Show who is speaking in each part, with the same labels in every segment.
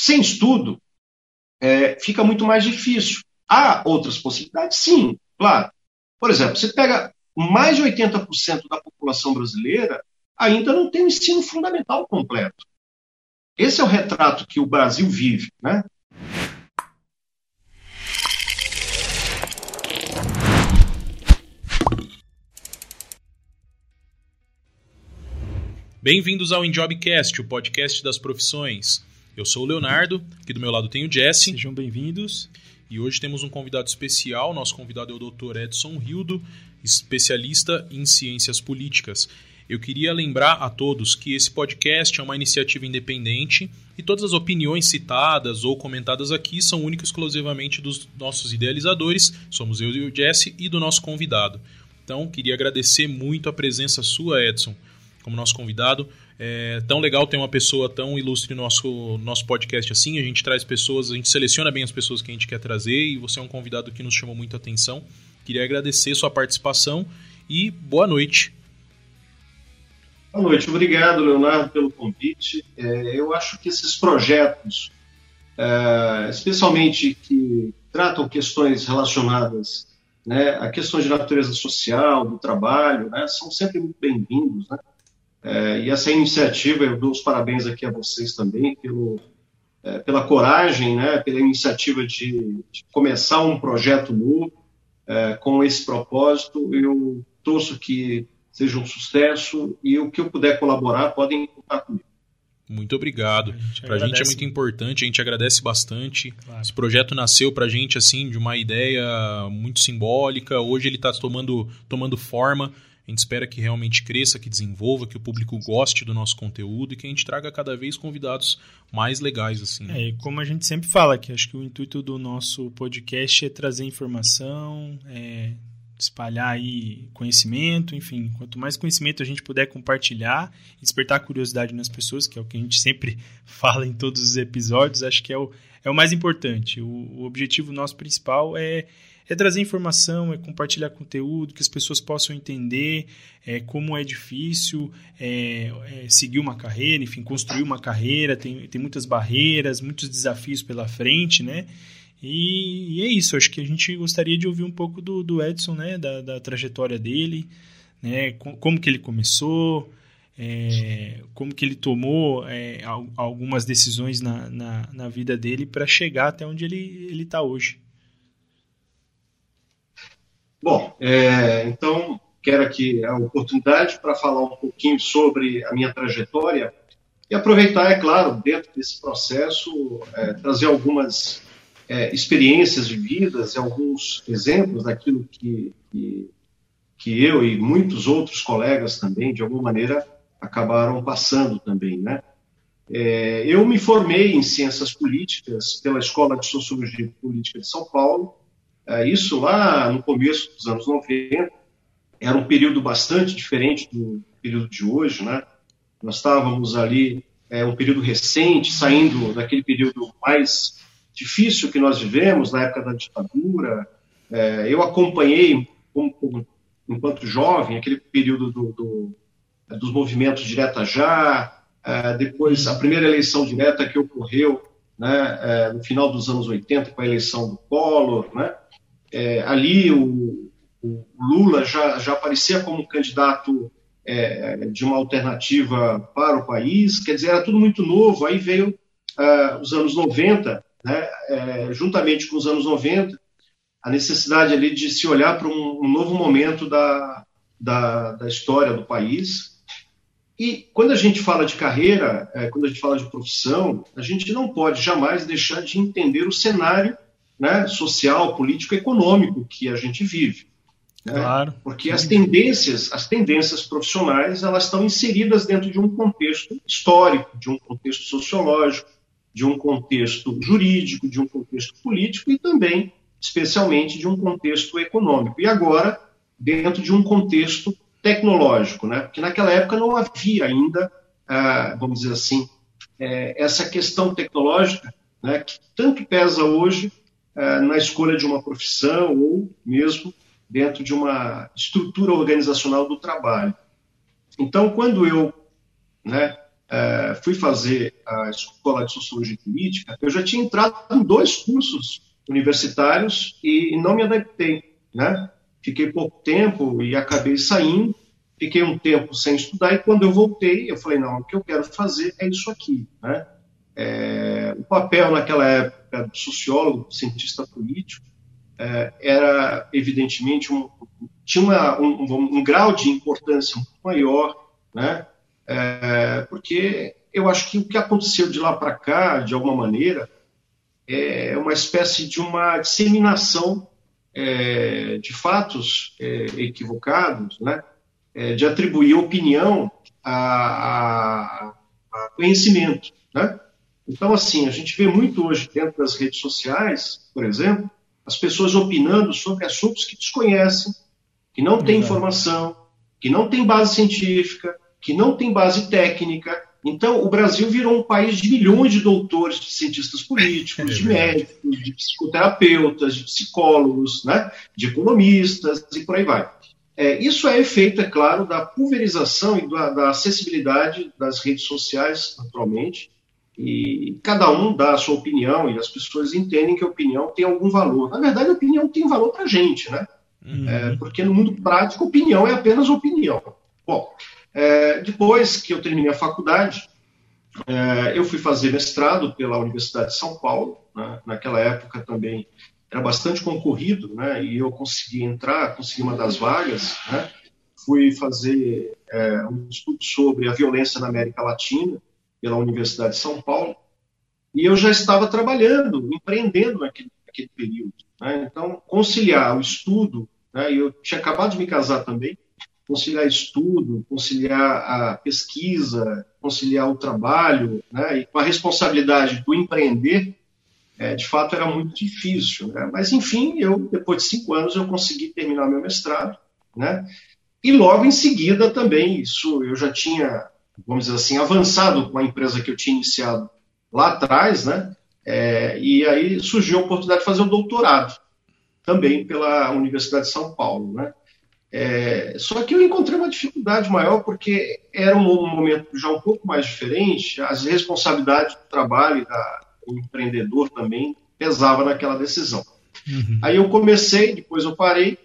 Speaker 1: sem estudo, é, fica muito mais difícil. Há outras possibilidades? Sim, claro. Por exemplo, você pega mais de 80% da população brasileira ainda não tem o ensino fundamental completo. Esse é o retrato que o Brasil vive, né?
Speaker 2: Bem-vindos ao Enjobcast, o podcast das profissões. Eu sou o Leonardo, aqui do meu lado tem o Jesse.
Speaker 3: Sejam bem-vindos.
Speaker 2: E hoje temos um convidado especial. Nosso convidado é o Dr. Edson Rildo, especialista em ciências políticas. Eu queria lembrar a todos que esse podcast é uma iniciativa independente e todas as opiniões citadas ou comentadas aqui são únicas e exclusivamente dos nossos idealizadores, somos eu e o Jesse, e do nosso convidado. Então, queria agradecer muito a presença sua, Edson como nosso convidado. É tão legal ter uma pessoa tão ilustre no nosso, nosso podcast assim. A gente traz pessoas, a gente seleciona bem as pessoas que a gente quer trazer e você é um convidado que nos chamou muita atenção. Queria agradecer sua participação e boa noite.
Speaker 1: Boa noite, obrigado, Leonardo, pelo convite. É, eu acho que esses projetos, é, especialmente que tratam questões relacionadas né, a questões de natureza social, do trabalho, né, são sempre muito bem-vindos. Né? É, e essa iniciativa, eu dou os parabéns aqui a vocês também pelo, é, pela coragem, né, pela iniciativa de, de começar um projeto novo é, com esse propósito. Eu torço que seja um sucesso e o que eu puder colaborar, podem contar comigo.
Speaker 2: Muito obrigado. Para a gente é muito importante, a gente agradece bastante. Claro. Esse projeto nasceu para a gente assim de uma ideia muito simbólica. Hoje ele está tomando, tomando forma. A gente espera que realmente cresça, que desenvolva, que o público goste do nosso conteúdo e que a gente traga cada vez convidados mais legais assim.
Speaker 3: Né? É, e como a gente sempre fala, que acho que o intuito do nosso podcast é trazer informação, é espalhar aí conhecimento, enfim, quanto mais conhecimento a gente puder compartilhar e despertar curiosidade nas pessoas, que é o que a gente sempre fala em todos os episódios, acho que é o, é o mais importante. O, o objetivo nosso principal é é trazer informação, é compartilhar conteúdo, que as pessoas possam entender é, como é difícil é, é, seguir uma carreira, enfim, construir uma carreira, tem, tem muitas barreiras, muitos desafios pela frente, né? E, e, é isso, acho que a gente gostaria de ouvir um pouco do, do Edson, né, da, da trajetória dele, né, como que ele começou, é, como que ele tomou é, algumas decisões na, na, na vida dele para chegar até onde ele está hoje.
Speaker 1: Bom, é, então quero aqui a oportunidade para falar um pouquinho sobre a minha trajetória e aproveitar, é claro, dentro desse processo, é, trazer algumas é, experiências de vidas e alguns exemplos daquilo que, que, que, eu e muitos outros colegas também, de alguma maneira, acabaram passando também, né? É, eu me formei em Ciências Políticas pela Escola de Sociologia e Política de São Paulo, isso lá no começo dos anos 90 era um período bastante diferente do período de hoje, né? Nós estávamos ali, é, um período recente, saindo daquele período mais difícil que nós vivemos, na época da ditadura. É, eu acompanhei, como, como, enquanto jovem, aquele período do, do, dos movimentos direta já, é, depois a primeira eleição direta que ocorreu né, é, no final dos anos 80, com a eleição do Collor, né? É, ali o, o, Lula já, já aparecia como candidato é, de uma alternativa para o país, quer dizer, era tudo muito novo. Aí veio uh, os anos 90, né, é, juntamente com os anos 90, a necessidade ali de se olhar para um, um, novo momento da, da, da, história do país. E quando a gente fala de carreira, é, quando a gente fala de profissão, a gente não pode jamais deixar de entender o cenário né, social, político, econômico que a gente vive. Né? Claro. Porque as tendências, as tendências profissionais, elas estão inseridas dentro de um contexto histórico, de um contexto sociológico, de um contexto jurídico, de um contexto político e também, especialmente, de um contexto econômico. E agora, dentro de um contexto tecnológico, né? Porque naquela época não havia ainda, ah, vamos dizer assim, eh, essa questão tecnológica, né, que tanto pesa hoje é, na escolha de uma profissão ou mesmo dentro de uma estrutura organizacional do trabalho. Então, quando eu né, é, fui fazer a escola de sociologia política, eu já tinha entrado em dois cursos universitários e não me adaptei, né? Fiquei pouco tempo e acabei saindo, fiquei um tempo sem estudar e quando eu voltei, eu falei, não, o que eu quero fazer é isso aqui, né? É, o papel naquela época do sociólogo, do cientista político, é, era evidentemente um, tinha uma, um, um, um, grau de importância muito maior, né? É, porque eu acho que o que aconteceu de lá para cá, de alguma maneira, é uma espécie de uma disseminação é, de fatos é, equivocados, né? É, de atribuir opinião a, a, a, conhecimento. Né? Então, assim, a gente vê muito hoje dentro das redes sociais, por exemplo, as pessoas opinando sobre assuntos que desconhecem, que não têm informação, que não têm base científica, que não têm base técnica, então, o Brasil virou um país de milhões de doutores, de cientistas políticos, é de médicos, de psicoterapeutas, de psicólogos, né, de economistas e por aí vai. É, isso é efeito, é claro, da pulverização e da, da, acessibilidade das redes sociais, naturalmente, e cada um dá a sua opinião e as pessoas entendem que a opinião tem algum valor. Na verdade, a opinião tem valor para a gente, né? Uhum. É, porque no mundo prático, opinião é apenas opinião. Bom, é, depois que eu terminei a faculdade, é, eu fui fazer mestrado pela Universidade de São Paulo. Né? Naquela época também era bastante concorrido, né? e eu consegui entrar, consegui uma das vagas. Né? Fui fazer é, um estudo sobre a violência na América Latina pela Universidade de São Paulo. E eu já estava trabalhando, empreendendo naquele, naquele período. Né? Então, conciliar o estudo, né? eu tinha acabado de me casar também, conciliar estudo, conciliar a pesquisa, conciliar o trabalho, né, e com a responsabilidade do empreender, é, de fato era muito difícil. Né? Mas, enfim, eu, depois de cinco anos, eu consegui terminar meu mestrado, né? E logo em seguida também, isso eu já tinha, vamos dizer assim, avançado com a empresa que eu tinha iniciado lá atrás, né? É, e aí surgiu a oportunidade de fazer o doutorado, também pela Universidade de São Paulo, né? É, só que eu encontrei uma dificuldade maior porque era um momento já um pouco mais diferente, as responsabilidades do trabalho da, do empreendedor também pesava naquela decisão. Uhum. Aí eu comecei, depois eu parei,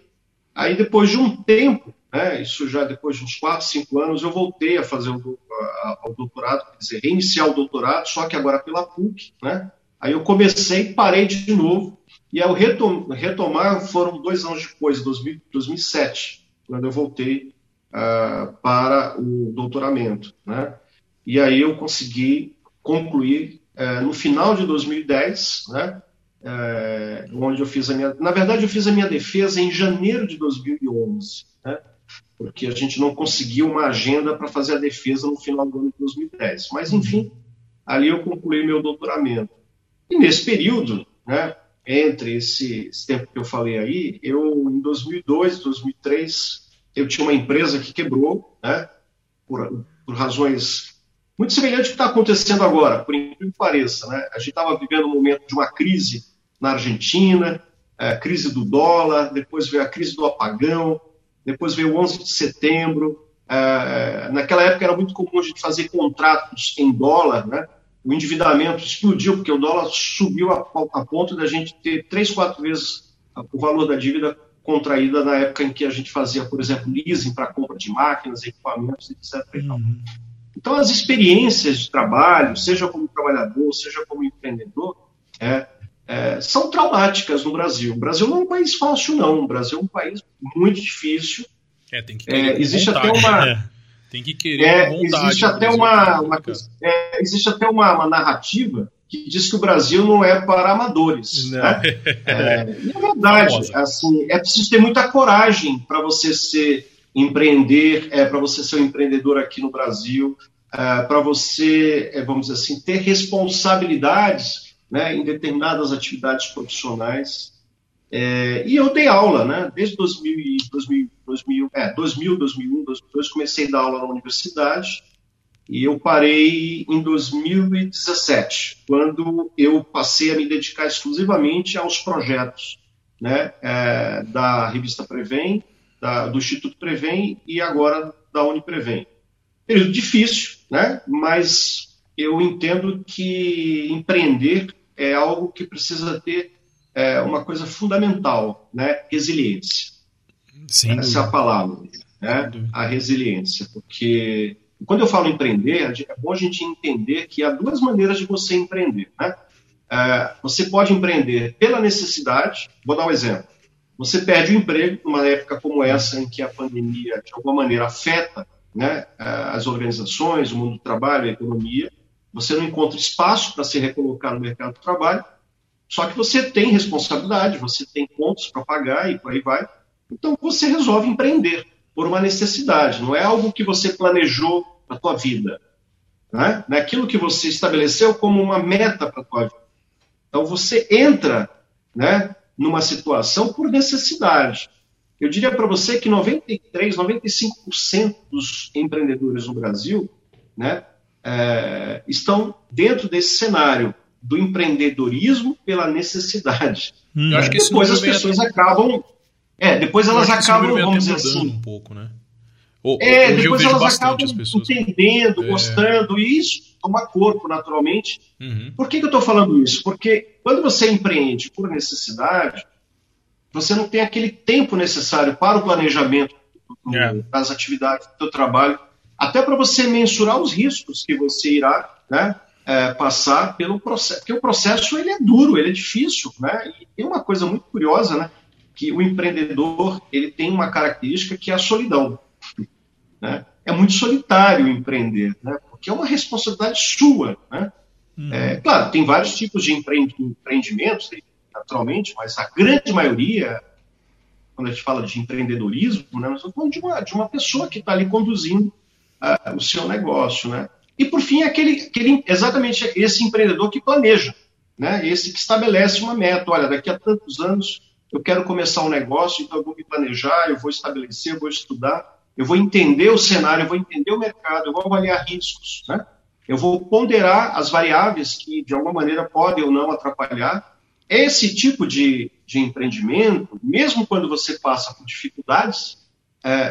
Speaker 1: aí depois de um tempo, né, isso já depois de uns 4, 5 anos, eu voltei a fazer o, a, doutorado, quer dizer, reiniciar o doutorado, só que agora pela PUC, né? Aí eu comecei, parei de novo, e ao retom retomar foram dois anos depois, 2000, 2007, quando eu voltei uh, para o doutoramento. Né? E aí eu consegui concluir uh, no final de 2010, né? Uh, onde eu fiz a minha. Na verdade, eu fiz a minha defesa em janeiro de 2011, né? Porque a gente não conseguiu uma agenda para fazer a defesa no final do ano de 2010. Mas, enfim, ali eu concluí meu doutoramento. E nesse período, né, entre esse, esse, tempo que eu falei aí, eu em 2002, 2003, eu tinha uma empresa que quebrou, né, por, por razões muito semelhantes ao que está acontecendo agora, por incrível que pareça. Né? A gente estava vivendo um momento de uma crise na Argentina, é, crise do dólar, depois veio a crise do apagão, depois veio o 11 de setembro. É, naquela época era muito comum a gente fazer contratos em dólar, né? o endividamento explodiu, porque o dólar subiu a, a ponto da gente ter três, quatro vezes o valor da dívida contraída na época em que a gente fazia, por exemplo, leasing para compra de máquinas, equipamentos, etc. Uhum. Então, as experiências de trabalho, seja como trabalhador, seja como empreendedor, é, é, são traumáticas no Brasil. O Brasil não é um país fácil, não. O Brasil é um país muito difícil.
Speaker 2: É, tem que é, existe vontade, até uma. Né? Tem que querer é,
Speaker 1: vontade. Existe até uma, uma é, existe até uma, uma, narrativa que diz que o Brasil não é para amadores. Né? É, e é verdade. Assim, é preciso ter muita coragem para você ser empreender, é, para você ser um empreendedor aqui no Brasil, é, para você, é, vamos dizer assim, ter responsabilidades né, em determinadas atividades profissionais. É, e eu dei aula, né? Desde 2000, 2000, 2000, é, 2000, 2001, 2002, comecei a dar aula na universidade e eu parei em 2017, quando eu passei a me dedicar exclusivamente aos projetos né, é, da revista Prevem, da, do Instituto Prevem e agora da Uniprevem. Período difícil, né? mas eu entendo que empreender é algo que precisa ter é, uma coisa fundamental, né? resiliência. Sim. Essa é a palavra, né? a resiliência, porque quando eu falo empreender, é bom a gente entender que há duas maneiras de você empreender. Né? É, você pode empreender pela necessidade, vou dar um exemplo. Você perde o emprego numa época como essa, em que a pandemia, de alguma maneira, afeta né, as organizações, o mundo do trabalho, a economia. Você não encontra espaço para se recolocar no mercado de trabalho, só que você tem responsabilidade, você tem contas para pagar e por aí vai. Então você resolve empreender por uma necessidade, não é algo que você planejou para a tua vida. Né? Não é que você estabeleceu como uma meta para a tua vida. Então você entra né, numa situação por necessidade. Eu diria para você que 93, 95% dos empreendedores no Brasil né, é, estão dentro desse cenário do empreendedorismo pela necessidade. Hum, eu acho que depois as pessoas acabam. É, depois elas acabam, vamos dizer assim.
Speaker 2: Um pouco, né?
Speaker 1: Ou, é, depois elas acabam entendendo, é. gostando, e isso toma corpo naturalmente. Uhum. Por que, que eu estou falando isso? Porque quando você empreende por necessidade, você não tem aquele tempo necessário para o planejamento é. das atividades do seu trabalho, até para você mensurar os riscos que você irá né, é, passar pelo processo. Porque o processo ele é duro, ele é difícil. Né? E tem uma coisa muito curiosa, né? que o empreendedor ele tem uma característica que é a solidão. Né? É muito solitário empreender, né? porque é uma responsabilidade sua. Né? Uhum. É, claro, tem vários tipos de empreendimentos, naturalmente, mas a grande maioria, quando a gente fala de empreendedorismo, né, nós estamos falando de uma, de uma pessoa que está ali conduzindo uh, o seu negócio. Né? E, por fim, aquele, aquele, exatamente esse empreendedor que planeja, né? esse que estabelece uma meta. Olha, daqui a tantos anos eu quero começar um negócio, então eu vou me planejar, eu vou estabelecer, eu vou estudar, eu vou entender o cenário, eu vou entender o mercado, eu vou avaliar riscos, né? eu vou ponderar as variáveis que, de alguma maneira, podem ou não atrapalhar esse tipo de, de empreendimento, mesmo quando você passa por dificuldades,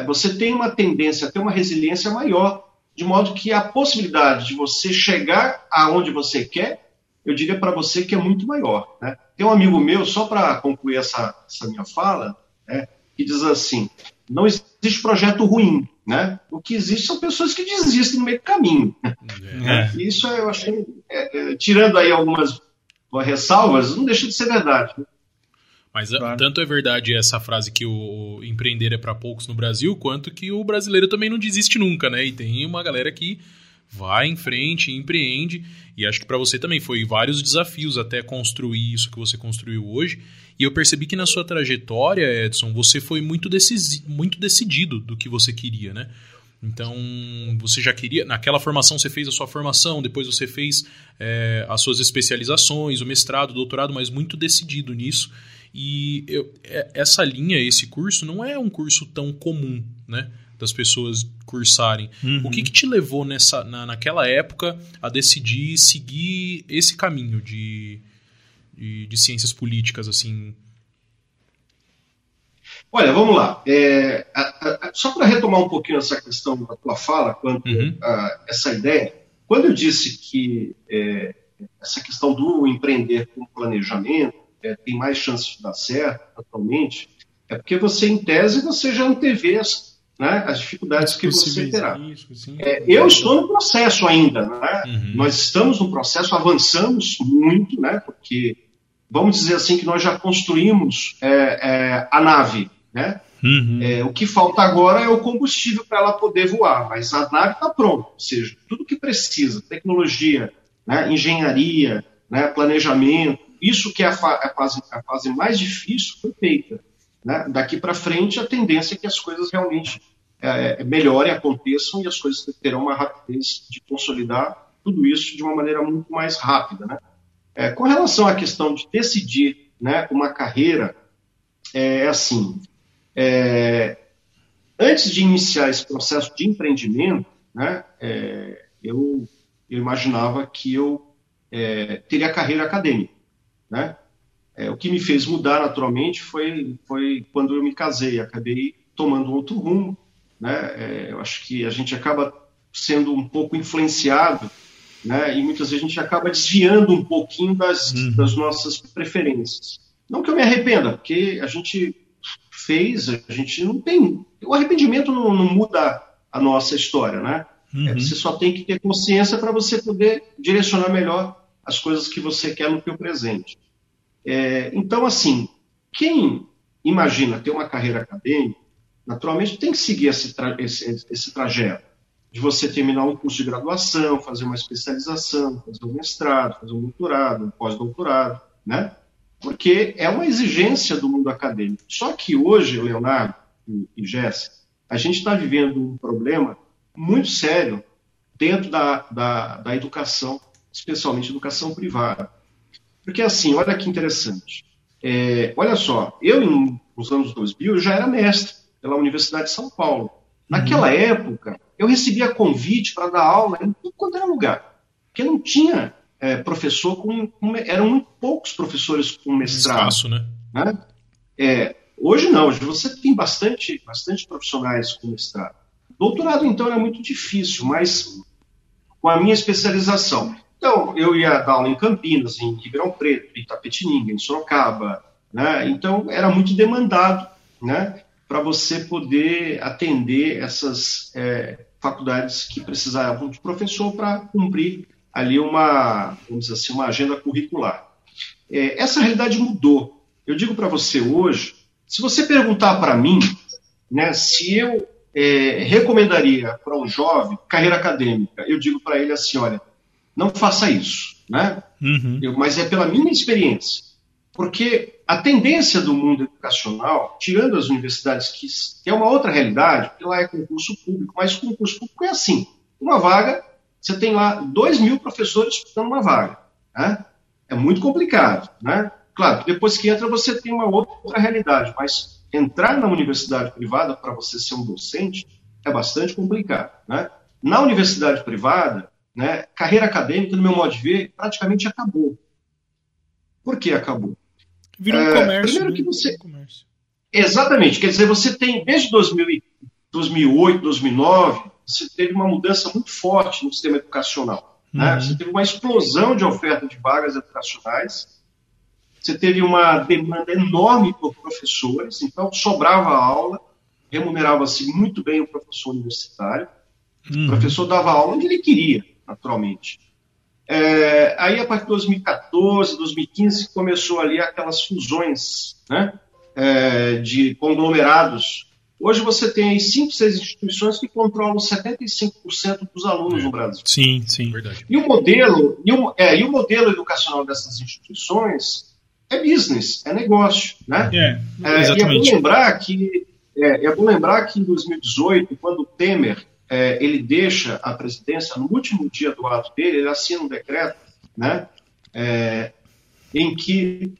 Speaker 1: você tem uma tendência a ter uma resiliência maior, de modo que a possibilidade de você chegar aonde você quer, eu diria para você que é muito maior. Né? Tem um amigo meu, só para concluir essa, essa minha fala, né, que diz assim: não existe projeto ruim, né? O que existe são pessoas que desistem no meio do caminho. É. Isso eu achei, é, é, tirando aí algumas ressalvas, não deixa de ser verdade.
Speaker 2: Mas claro. tanto é verdade essa frase que o empreender é para poucos no Brasil, quanto que o brasileiro também não desiste nunca, né? E tem uma galera que vai em frente, empreende, e acho que para você também foi vários desafios até construir isso que você construiu hoje. E eu percebi que na sua trajetória, Edson, você foi muito, decisi muito decidido do que você queria, né? Então, você já queria. Naquela formação, você fez a sua formação, depois você fez é, as suas especializações, o mestrado, o doutorado, mas muito decidido nisso. E eu, é, essa linha, esse curso, não é um curso tão comum, né? Das pessoas cursarem. Uhum. O que, que, te levou nessa, na, naquela época a decidir seguir esse caminho de, de, de ciências políticas, assim?
Speaker 1: Olha, vamos lá. É, a, a, só para retomar um pouquinho essa questão da tua fala, quanto uhum. a essa ideia, quando eu disse que é, essa questão do empreender com planejamento é, tem mais chances de dar certo atualmente, é porque você, em tese, você já antevê as, né, as dificuldades que você terá. É, eu estou no processo ainda, né? uhum. nós estamos no processo, avançamos muito, né, porque vamos dizer assim que nós já construímos é, é, a nave, né? Uhum. É, o que falta agora é o combustível para ela poder voar, mas a nave está pronta, ou seja, tudo que precisa, tecnologia, né, engenharia, né, planejamento, isso que é a, fa a, fase, a fase mais difícil foi feita. Né? Daqui para frente, a tendência é que as coisas realmente é, é, melhorem, aconteçam e as coisas terão uma rapidez de consolidar tudo isso de uma maneira muito mais rápida. Né? É, com relação à questão de decidir né, uma carreira, é assim: é, antes de iniciar esse processo de empreendimento, né, é, eu, eu, imaginava que eu é, teria carreira acadêmica. Né? É, o que me fez mudar naturalmente foi, foi quando eu me casei, acabei tomando outro rumo. Né? É, eu acho que a gente acaba sendo um pouco influenciado, né? E muitas vezes a gente acaba desviando um pouquinho das, uhum. das nossas preferências. Não que eu me arrependa, porque a gente fez, a gente não tem. O arrependimento não, não muda a nossa história, né? Uhum. É, você só tem que ter consciência para você poder direcionar melhor as coisas que você quer no seu presente. É, então, assim, quem imagina ter uma carreira acadêmica, naturalmente tem que seguir esse, tra esse, esse trajeto de você terminar um curso de graduação, fazer uma especialização, fazer um mestrado, fazer um doutorado, um pós-doutorado, né? Porque é uma exigência do mundo acadêmico. Só que hoje, Leonardo e Jéssica, a gente está vivendo um problema muito sério dentro da, da, da educação, especialmente educação privada. Porque, assim, olha que interessante. É, olha só, eu, nos anos 2000, já era mestre pela Universidade de São Paulo. Naquela uhum. época, eu recebia convite para dar aula em tudo quanto era lugar. Porque não tinha é, professor com, com, Eram muito poucos professores com mestrado. Espaço, né? né? É, hoje não, hoje você tem bastante, bastante profissionais com mestrado. Doutorado, então, é muito difícil, mas com a minha especialização. Então, eu ia dar aula em Campinas, em Ribeirão Preto, em Itapetininga, em Sorocaba, né? Então, era muito demandado, né? Para você poder atender essas é, faculdades que precisavam de professor para cumprir ali uma, vamos dizer assim, uma agenda curricular. É, essa realidade mudou. Eu digo para você hoje, se você perguntar para mim, né, se eu é, recomendaria para um jovem carreira acadêmica, eu digo para ele assim, olha, não faça isso, né? Uhum. Eu, mas é pela minha experiência, porque a tendência do mundo educacional, tirando as universidades que, é uma outra realidade, porque lá é concurso público, mas concurso público é assim, uma vaga, você tem lá dois mil professores disputando uma vaga, né? É muito complicado, né? Claro, depois que entra você tem uma outra realidade, mas entrar na universidade privada para você ser um docente é bastante complicado. Né? Na universidade privada, né, carreira acadêmica, no meu modo de ver, praticamente acabou. Por que acabou?
Speaker 3: Virou um é, comércio.
Speaker 1: Primeiro né? que você... Comércio. Exatamente. Quer dizer, você tem, desde 2000, 2008, 2009, você teve uma mudança muito forte no sistema educacional. Né? Uhum. Né? Você teve uma explosão de oferta de vagas educacionais você teve uma demanda enorme por professores, então sobrava aula, remunerava-se muito bem o professor universitário. Uhum. O professor dava aula onde ele queria, naturalmente. É, aí, a partir de 2014, 2015, começou ali aquelas fusões né, é, de conglomerados. Hoje você tem aí cinco, seis instituições que controlam 75% dos alunos é. no Brasil.
Speaker 3: Sim, sim. Verdade.
Speaker 1: E o modelo, e o, é, e o modelo educacional dessas instituições é business, é negócio, né? É, é, e é bom lembrar que é, é, bom lembrar que em 2018, quando o Temer é, ele deixa a presidência no último dia do ato dele, ele assina um decreto, né, é, em que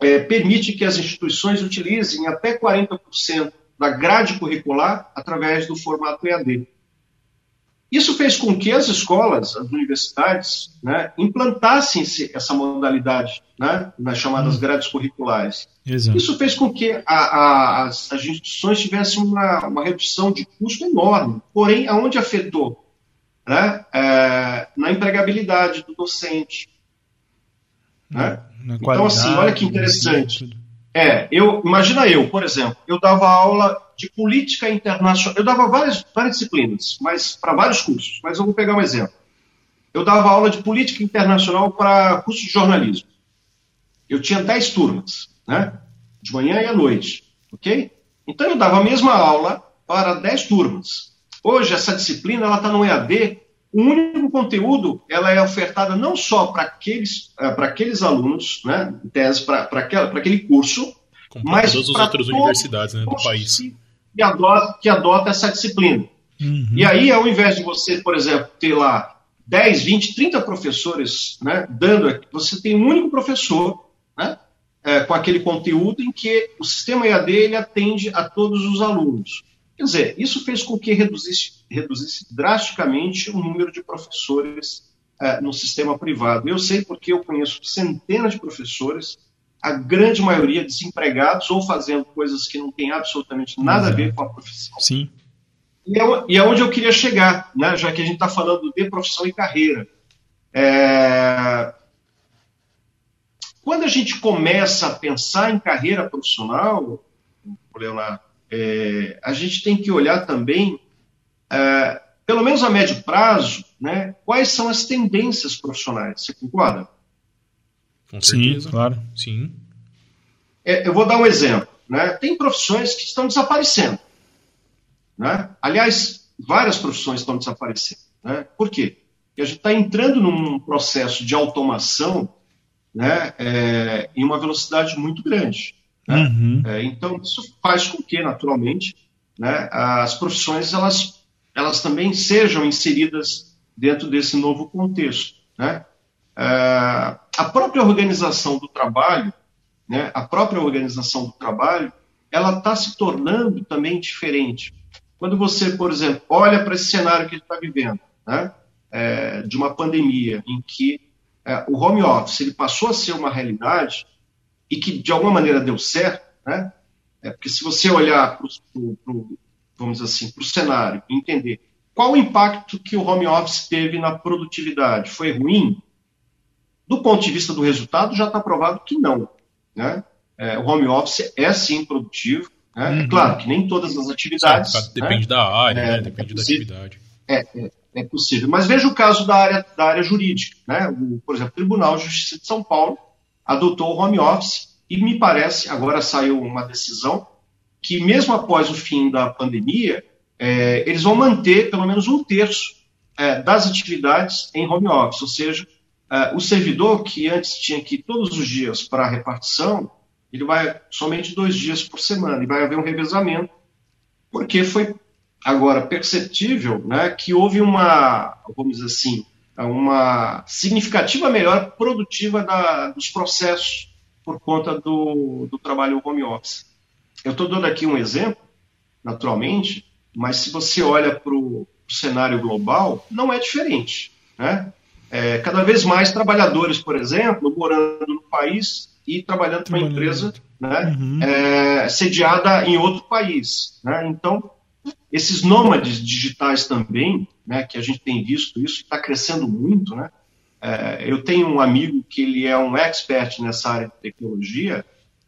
Speaker 1: é, permite que as instituições utilizem até 40% da grade curricular através do formato EAD. Isso fez com que as escolas, as universidades, né, implantassem essa modalidade né, nas chamadas hum. grades curriculares. Exato. Isso fez com que a, a, as, as, instituições tivessem uma, uma, redução de custo enorme. Porém, aonde afetou? Né, é, na empregabilidade do docente. Né? então, assim, olha que interessante. É, eu, imagina eu, por exemplo, eu dava aula de política internacional. Eu dava várias, várias disciplinas, mas para vários cursos. Mas eu vou pegar um exemplo. Eu dava aula de política internacional para curso de jornalismo. Eu tinha 10 turmas, né? De manhã e à noite, ok? Então eu dava a mesma aula para 10 turmas. Hoje essa disciplina ela está no EAD. O único conteúdo ela é ofertada não só para aqueles, eh, para aqueles alunos, né, em tese, para aquele curso,
Speaker 2: Como mas para todas as outras universidades né, do país.
Speaker 1: Que adota, que adota essa disciplina. Uhum. E aí, ao invés de você, por exemplo, ter lá 10, 20, 30 professores né, dando, você tem um único professor né, é, com aquele conteúdo em que o sistema EAD ele atende a todos os alunos. Quer dizer, isso fez com que reduzisse, reduzisse drasticamente o número de professores é, no sistema privado. Eu sei porque eu conheço centenas de professores, a grande maioria desempregados ou fazendo coisas que não têm absolutamente nada a ver com a profissão.
Speaker 3: Sim.
Speaker 1: E é, e é onde eu queria chegar, né? já que a gente está falando de profissão e carreira. É... Quando a gente começa a pensar em carreira profissional, Leonardo, é, a gente tem que olhar também, é, pelo menos a médio prazo, né, quais são as tendências profissionais. Você concorda?
Speaker 2: Com certeza. Sim, claro. Sim.
Speaker 1: É, eu vou dar um exemplo. Né? Tem profissões que estão desaparecendo. Né? Aliás, várias profissões estão desaparecendo. Né? Por quê? Porque a gente está entrando num processo de automação né, é, em uma velocidade muito grande. Né? Uhum. É, então, isso faz com que, naturalmente, né, as profissões elas, elas também sejam inseridas dentro desse novo contexto. Né? É, a própria organização do trabalho, né, a própria organização do trabalho, ela está se tornando também diferente. Quando você, por exemplo, olha para esse cenário que ele está vivendo, né, é, de uma pandemia, em que é, o home office ele passou a ser uma realidade e que de alguma maneira deu certo, né? É, porque se você olhar para vamos dizer assim, para o cenário e entender qual o impacto que o home office teve na produtividade, foi ruim? Do ponto de vista do resultado, já está provado que não. Né? É, o home office é sim produtivo. Né? É uhum. É claro que nem todas as atividades. Sim,
Speaker 2: depende né? da área, é, né? depende é da atividade.
Speaker 1: É, é, possível. Mas veja o caso da área, da área jurídica. Né? O, por exemplo, o Tribunal de Justiça de São Paulo adotou o home office e me parece, agora saiu uma decisão, que mesmo após o fim da pandemia, é, eles vão manter pelo menos um terço é, das atividades em home office, ou seja, é, o servidor que antes tinha que ir todos os dias para a repartição, ele vai somente dois dias por semana e vai haver um revezamento, porque foi agora perceptível né, que houve uma, vamos dizer assim, uma significativa melhora produtiva da, dos processos por conta do, do trabalho home office. Eu estou dando aqui um exemplo, naturalmente, mas se você olha para o cenário global, não é diferente. Né? É, cada vez mais trabalhadores, por exemplo, morando no país e trabalhando para uma empresa né, uhum. é, sediada em outro país. Né? Então, esses nômades digitais também, né, que a gente tem visto isso, está crescendo muito. Né? É, eu tenho um amigo que ele é um expert nessa área de tecnologia.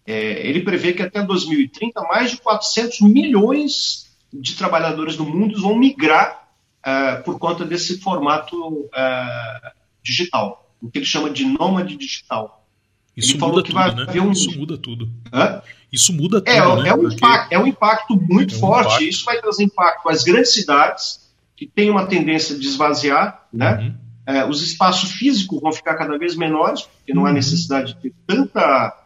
Speaker 1: É, ele prevê que até 2030 mais de 400 milhões de trabalhadores do mundo vão migrar é, por conta desse formato é, digital, o que ele chama de nômade digital.
Speaker 2: Isso ele muda tudo, né? Um... Isso muda tudo. Hã? Isso muda
Speaker 1: é,
Speaker 2: tudo,
Speaker 1: é,
Speaker 2: né?
Speaker 1: É um, Porque... impacto, é um impacto muito é um forte. Impacto. Isso vai trazer impacto às grandes cidades, que têm uma tendência de esvaziar, né? Uhum. É, os espaços físicos vão ficar cada vez menores, porque não há uhum. necessidade de ter tanta,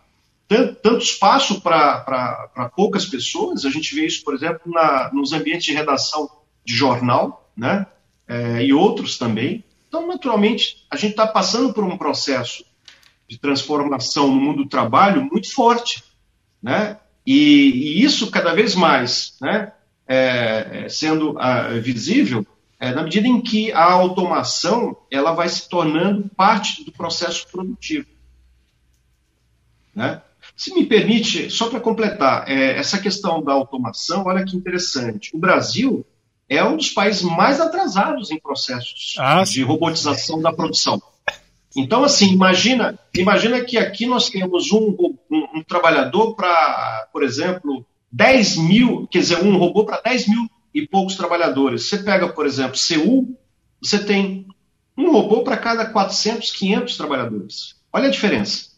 Speaker 1: tanto, tanto espaço para poucas pessoas. A gente vê isso, por exemplo, na, nos ambientes de redação de jornal, né? É, e outros também. Então, naturalmente, a gente está passando por um processo de transformação no mundo do trabalho muito forte, né? E, e isso cada vez mais, né? É, sendo uh, visível é, na medida em que a automação ela vai se tornando parte do processo produtivo, né? Se me permite, só para completar, é, essa questão da automação, olha que interessante. O Brasil é um dos países mais atrasados em processos ah, de robotização da produção. Então, assim, imagina, imagina que aqui nós temos um, um, um trabalhador para, por exemplo, 10 mil, quer dizer, um robô para 10 mil e poucos trabalhadores. Você pega, por exemplo, Seul, você tem um robô para cada 400, 500 trabalhadores. Olha a diferença.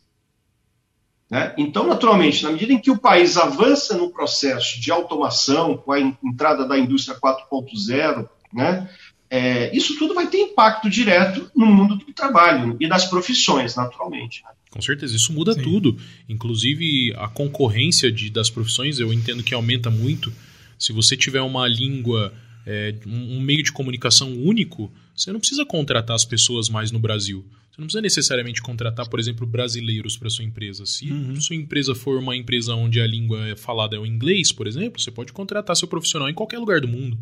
Speaker 1: Né? Então, naturalmente, na medida em que o país avança no processo de automação, com a entrada da indústria 4.0, né, é, isso tudo vai ter impacto direto no mundo do trabalho e das profissões, naturalmente. Né?
Speaker 2: Com certeza, isso muda Sim. tudo. Inclusive, a concorrência de, das profissões, eu entendo que aumenta muito. Se você tiver uma língua, é, um meio de comunicação único, você não precisa contratar as pessoas mais no Brasil. Você não precisa necessariamente contratar, por exemplo, brasileiros para sua empresa. Se uhum. sua empresa for uma empresa onde a língua é falada é o inglês, por exemplo, você pode contratar seu profissional em qualquer lugar do mundo.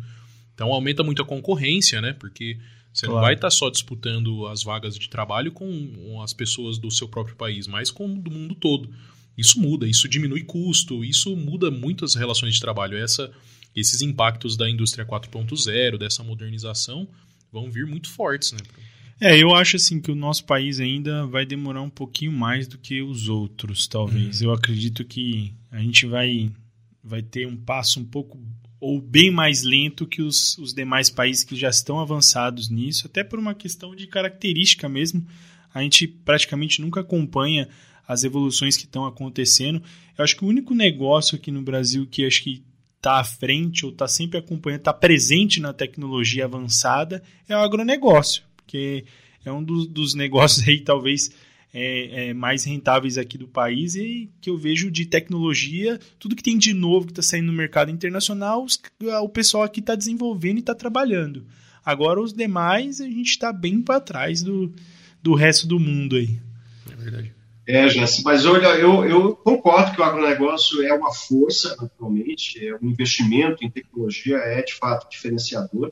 Speaker 2: Então aumenta muito a concorrência, né? Porque você claro. não vai estar tá só disputando as vagas de trabalho com as pessoas do seu próprio país, mas com do mundo todo. Isso muda, isso diminui custo, isso muda muito as relações de trabalho. Essa esses impactos da indústria 4.0, dessa modernização, vão vir muito fortes, né?
Speaker 3: É, eu acho assim que o nosso país ainda vai demorar um pouquinho mais do que os outros, talvez. Uhum. Eu acredito que a gente vai, vai ter um passo um pouco ou bem mais lento que os, os demais países que já estão avançados nisso, até por uma questão de característica mesmo. A gente praticamente nunca acompanha as evoluções que estão acontecendo. Eu acho que o único negócio aqui no Brasil que acho que está à frente ou está sempre acompanhando, está presente na tecnologia avançada é o agronegócio, porque é um dos, dos negócios aí talvez é, é, mais rentáveis aqui do país e que eu vejo de tecnologia, tudo que tem de novo que está saindo no mercado internacional, os, o pessoal aqui está desenvolvendo e está trabalhando. Agora os demais a gente está bem para trás do, do resto do mundo aí.
Speaker 1: É verdade. É, Jesse, mas olha, eu, eu concordo que o agronegócio é uma força, naturalmente, é um investimento em tecnologia, é de fato diferenciador,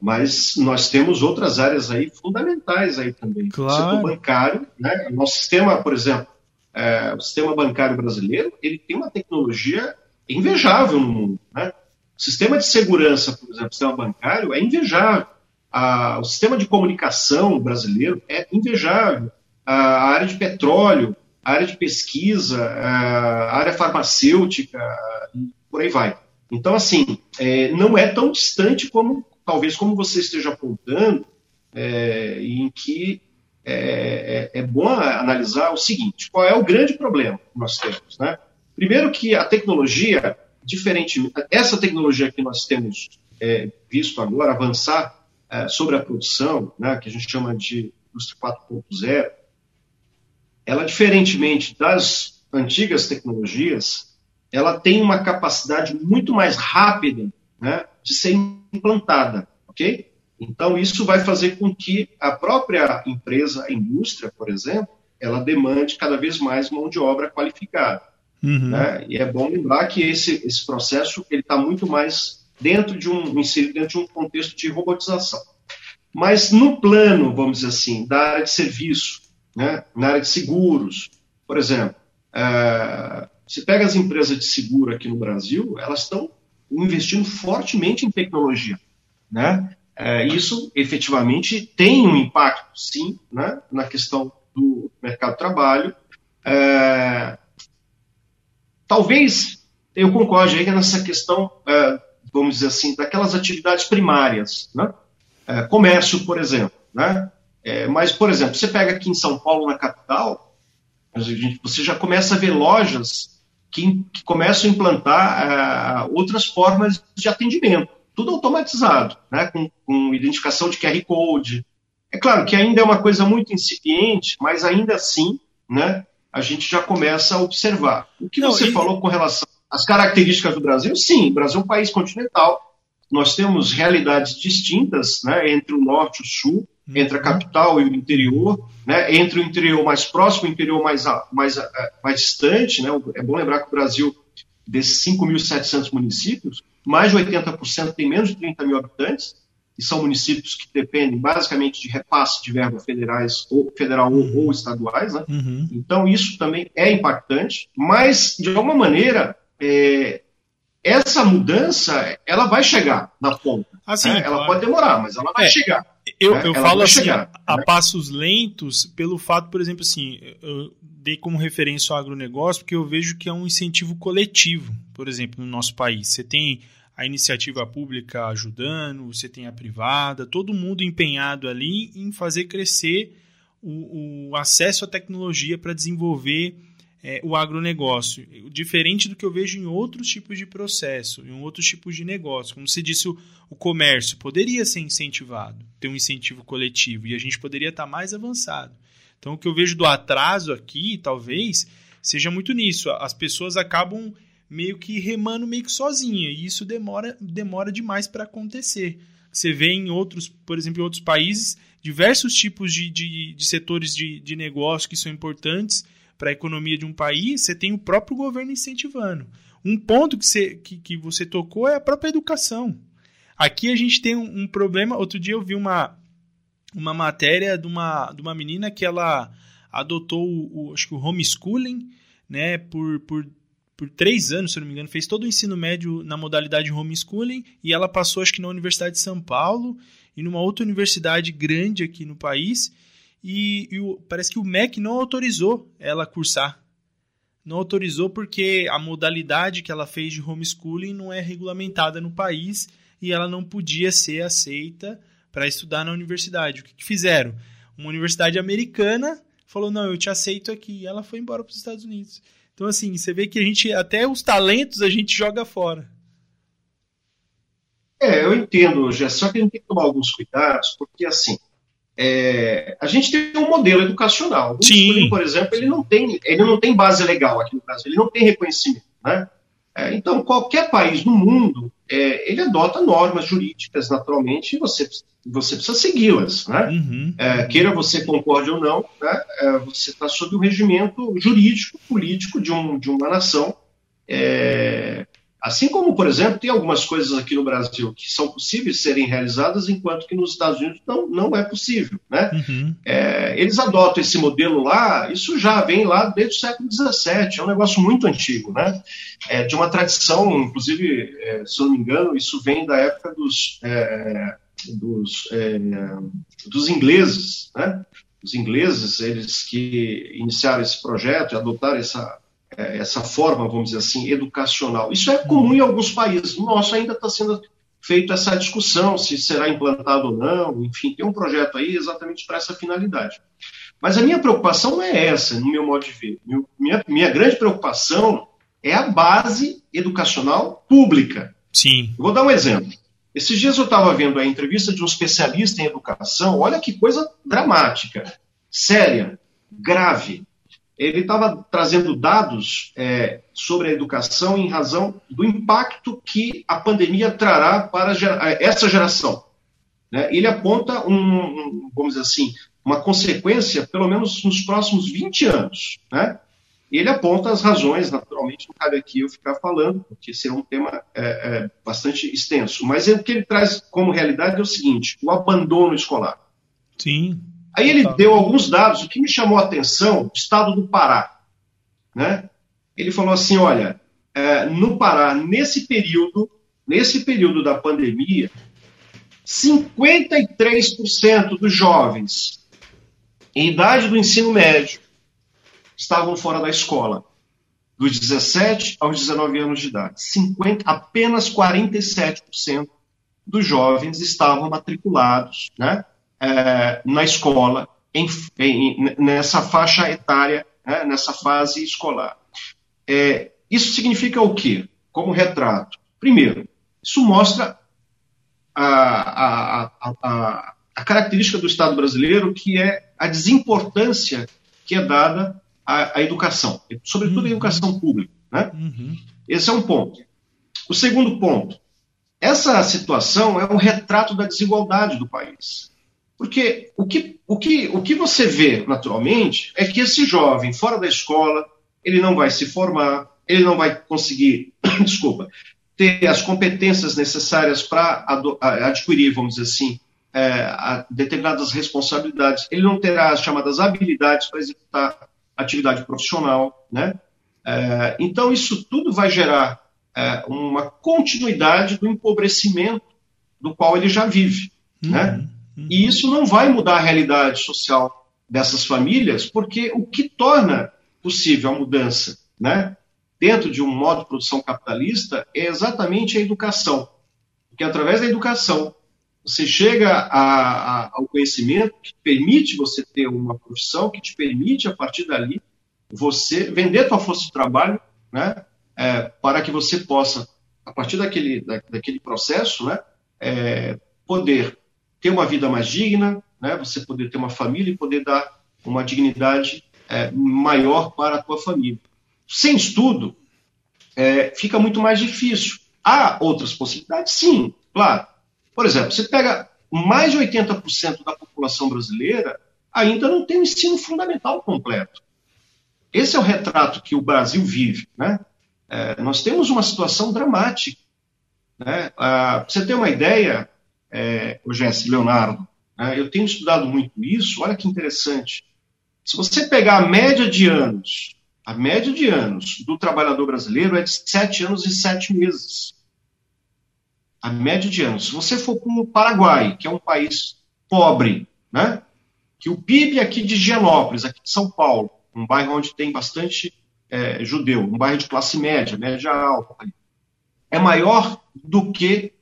Speaker 1: mas nós temos outras áreas aí fundamentais aí também.
Speaker 3: Claro.
Speaker 1: O setor bancário, né? O nosso sistema, por exemplo, é, o sistema bancário brasileiro, ele tem uma tecnologia invejável no mundo, né? O sistema de segurança, por exemplo, o sistema bancário é invejável. Ah, o sistema de comunicação brasileiro é invejável a área de petróleo, a área de pesquisa, a área farmacêutica, por aí vai. Então, assim, é, não é tão distante como, talvez, como você esteja apontando, é, em que é, é, é, bom analisar o seguinte: qual é o grande problema que nós temos? Né? Primeiro, que a tecnologia, diferente, essa tecnologia que nós temos é, visto agora avançar é, sobre a produção, né, que a gente chama de indústria 4.0, ela, diferentemente das antigas tecnologias, ela tem uma capacidade muito mais rápida né, de ser implantada, ok? Então, isso vai fazer com que a própria empresa, a indústria, por exemplo, ela demande cada vez mais mão de obra qualificada. Uhum. Né? E é bom lembrar que esse, esse processo ele está muito mais dentro de um inserido dentro de um contexto de robotização. Mas no plano, vamos dizer assim, da área de serviço, né? na área de seguros, por exemplo. É, se pega as empresas de seguro aqui no Brasil, elas estão investindo fortemente em tecnologia. Né? É, isso efetivamente tem um impacto, sim, né? na questão do mercado de trabalho. É, talvez eu concorde aí nessa questão, é, vamos dizer assim, daquelas atividades primárias. Né? É, comércio, por exemplo. Né? É, mas, por exemplo, você pega aqui em São Paulo, na capital, você já começa a ver lojas que, que começam a implantar uh, outras formas de atendimento, tudo automatizado, né, com, com, identificação de QR Code. É claro que ainda é uma coisa muito incipiente, mas ainda assim, né, a gente já começa a observar. O que Não, você e... falou com relação às características do Brasil, sim, o Brasil é um país continental, nós temos realidades distintas né, entre o norte e o sul, entre a capital e o interior, né, entre o interior mais próximo e o interior mais, mais, mais distante. Né, é bom lembrar que o Brasil, desses 5.700 municípios, mais de 80% tem menos de 30 mil habitantes, e são municípios que dependem basicamente de repasse de verbas federais, ou federal ou, ou estaduais. Né? Uhum. Então, isso também é impactante, mas, de alguma maneira, é, essa mudança ela vai chegar na ponta. Assim, né? Ela claro. pode demorar, mas ela vai é, chegar.
Speaker 3: Eu, né? eu falo assim, chegar, a, né? passos lentos, pelo fato, por exemplo, assim, eu dei como referência o agronegócio, porque eu vejo que é um incentivo coletivo, por exemplo, no nosso país. Você tem a iniciativa pública ajudando, você tem a privada, todo mundo empenhado ali em fazer crescer o, o acesso à tecnologia para desenvolver é, o agronegócio, diferente do que eu vejo em outros tipos de processo, em outros tipos de negócio. Como você disse, o, o comércio poderia ser incentivado, ter um incentivo coletivo, e a gente poderia estar mais avançado. Então, o que eu vejo do atraso aqui, talvez, seja muito nisso. As pessoas acabam meio que remando meio que sozinha, e isso demora, demora demais para acontecer. Você vê em outros, por exemplo, em outros países, diversos tipos de, de, de setores de, de negócio que são importantes, para a economia de um país, você tem o próprio governo incentivando. Um ponto que você, que, que você tocou é a própria educação. Aqui a gente tem um, um problema. Outro dia eu vi uma, uma matéria de uma, de uma menina que ela adotou o, o acho que o homeschooling, né, por, por por três anos, se não me engano, fez todo o ensino médio na modalidade homeschooling e ela passou, acho que na Universidade de São Paulo e numa outra universidade grande aqui no país. E, e o, parece que o MEC não autorizou ela cursar. Não autorizou porque a modalidade que ela fez de homeschooling não é regulamentada no país e ela não podia ser aceita para estudar na universidade. O que, que fizeram? Uma universidade americana falou: não, eu te aceito aqui. E ela foi embora para os Estados Unidos. Então, assim, você vê que a gente, até os talentos a gente joga fora.
Speaker 1: É, eu entendo, Jess, só que a gente tem que tomar alguns cuidados, porque, assim, é, a gente tem um modelo educacional. O Sim. por exemplo, ele não, tem, ele não tem base legal aqui no Brasil, ele não tem reconhecimento. Né? É, então, qualquer país do mundo, é, ele adota normas jurídicas, naturalmente, e você, você precisa segui-las. Né? Uhum. É, queira você concorde ou não, né? É, você está sob o regimento jurídico, político de, um, de uma nação. É, assim como, por exemplo, tem algumas coisas aqui no Brasil que são possíveis serem realizadas, enquanto que nos Estados Unidos não, não é possível. Né? Uhum. É, eles adotam esse modelo lá, isso já vem lá desde o século XVII, é um negócio muito antigo, né? É, de uma tradição, inclusive, é, se eu não me engano, isso vem da época dos, é, dos, é, dos ingleses, né? Os ingleses, eles que iniciaram esse projeto e adotaram essa, essa forma, vamos dizer assim, educacional. Isso é comum em alguns países. No nosso ainda está sendo feita essa discussão se será implantado ou não. Enfim, tem um projeto aí exatamente para essa finalidade. Mas a minha preocupação não é essa, no meu modo de ver. Minha, minha grande preocupação é a base educacional pública.
Speaker 3: Sim.
Speaker 1: Eu vou dar um exemplo. Esses dias eu estava vendo a entrevista de um especialista em educação. Olha que coisa dramática, séria, grave ele estava trazendo dados é, sobre a educação em razão do impacto que a pandemia trará para essa geração. Né? Ele aponta, um, vamos dizer assim, uma consequência, pelo menos nos próximos 20 anos. Né? Ele aponta as razões, naturalmente, não cabe aqui eu ficar falando, porque será um tema é, é, bastante extenso. Mas o que ele traz como realidade é o seguinte: o abandono escolar.
Speaker 3: Sim.
Speaker 1: Aí ele deu alguns dados, o que me chamou a atenção, o estado do Pará. Né? Ele falou assim: olha, é, no Pará, nesse período, nesse período da pandemia, 53% dos jovens em idade do ensino médio estavam fora da escola, dos 17 aos 19 anos de idade. 50, apenas 47% dos jovens estavam matriculados, né? É, na escola, em, em, nessa faixa etária, né, nessa fase escolar. É, isso significa o quê? Como retrato. Primeiro, isso mostra a, a, a, a, característica do Estado brasileiro, que é a desimportância que é dada à, à educação, sobretudo uhum. a educação pública. Né? Uhum. Esse é um ponto. O segundo ponto, essa situação é um retrato da desigualdade do país. Porque o que, o, que, o que você vê, naturalmente, é que esse jovem, fora da escola, ele não vai se formar, ele não vai conseguir, desculpa, ter as competências necessárias para adquirir, vamos dizer assim, é, determinadas responsabilidades, ele não terá as chamadas habilidades para executar atividade profissional, né? É, então, isso tudo vai gerar é, uma continuidade do empobrecimento do qual ele já vive, né? uhum. né? E isso não vai mudar a realidade social dessas famílias, porque o que torna possível a mudança né, dentro de um modo de produção capitalista é exatamente a educação. Porque através da educação você chega a, a, ao conhecimento que permite você ter uma profissão, que te permite, a partir dali, você vender tua força de trabalho né, é, para que você possa, a partir daquele, da, daquele processo, né, é, poder ter uma vida mais digna, né? você poder ter uma família e poder dar uma dignidade é, maior para a tua família. Sem estudo, é, fica muito mais difícil. Há outras possibilidades? Sim, claro. Por exemplo, você pega mais de 80% da população brasileira ainda não tem o ensino fundamental completo. Esse é o retrato que o Brasil vive. Né? É, nós temos uma situação dramática. Né? Ah, você ter uma ideia, é, o Jesse Leonardo. Né? Eu tenho estudado muito isso, olha que interessante. Se você pegar a média de anos, A média de anos do trabalhador brasileiro é de 7 anos e 7 meses. A média de anos. Se você for para o Paraguai, que é um país pobre, né? que o PIB aqui de Higienópolis, aqui de São Paulo, um bairro onde tem bastante é, judeu, um bairro de classe média, média alta, é maior do que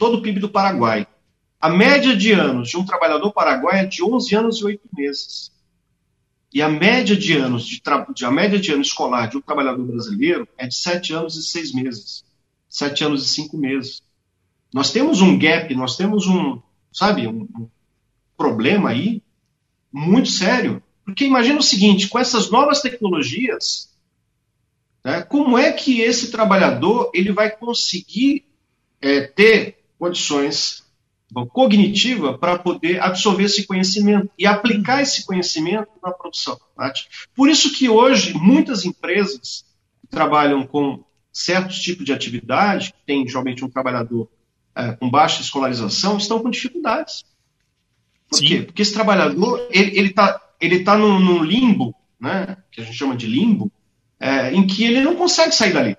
Speaker 1: todo o PIB do Paraguai. A média de anos de um trabalhador paraguaio é de 11 anos e 8 meses. E a média de anos de, de a média de ano escolar de um trabalhador brasileiro é de 7 anos e 6 meses. 7 anos e 5 meses. Nós temos um gap, nós temos um, sabe, um, problema aí muito sério. Porque imagina o seguinte, com essas novas tecnologias, né, como é que esse trabalhador ele vai conseguir é, ter condições cognitiva para poder absorver esse conhecimento e aplicar esse conhecimento na produção. Tá? Por isso que hoje muitas empresas que trabalham com certos tipos de atividade, que tem geralmente um trabalhador é, com baixa escolarização, estão com dificuldades. Por Sim. quê? Porque esse trabalhador ele está ele tá num, num, limbo, né, que a gente chama de limbo, é, em que ele não consegue sair dali.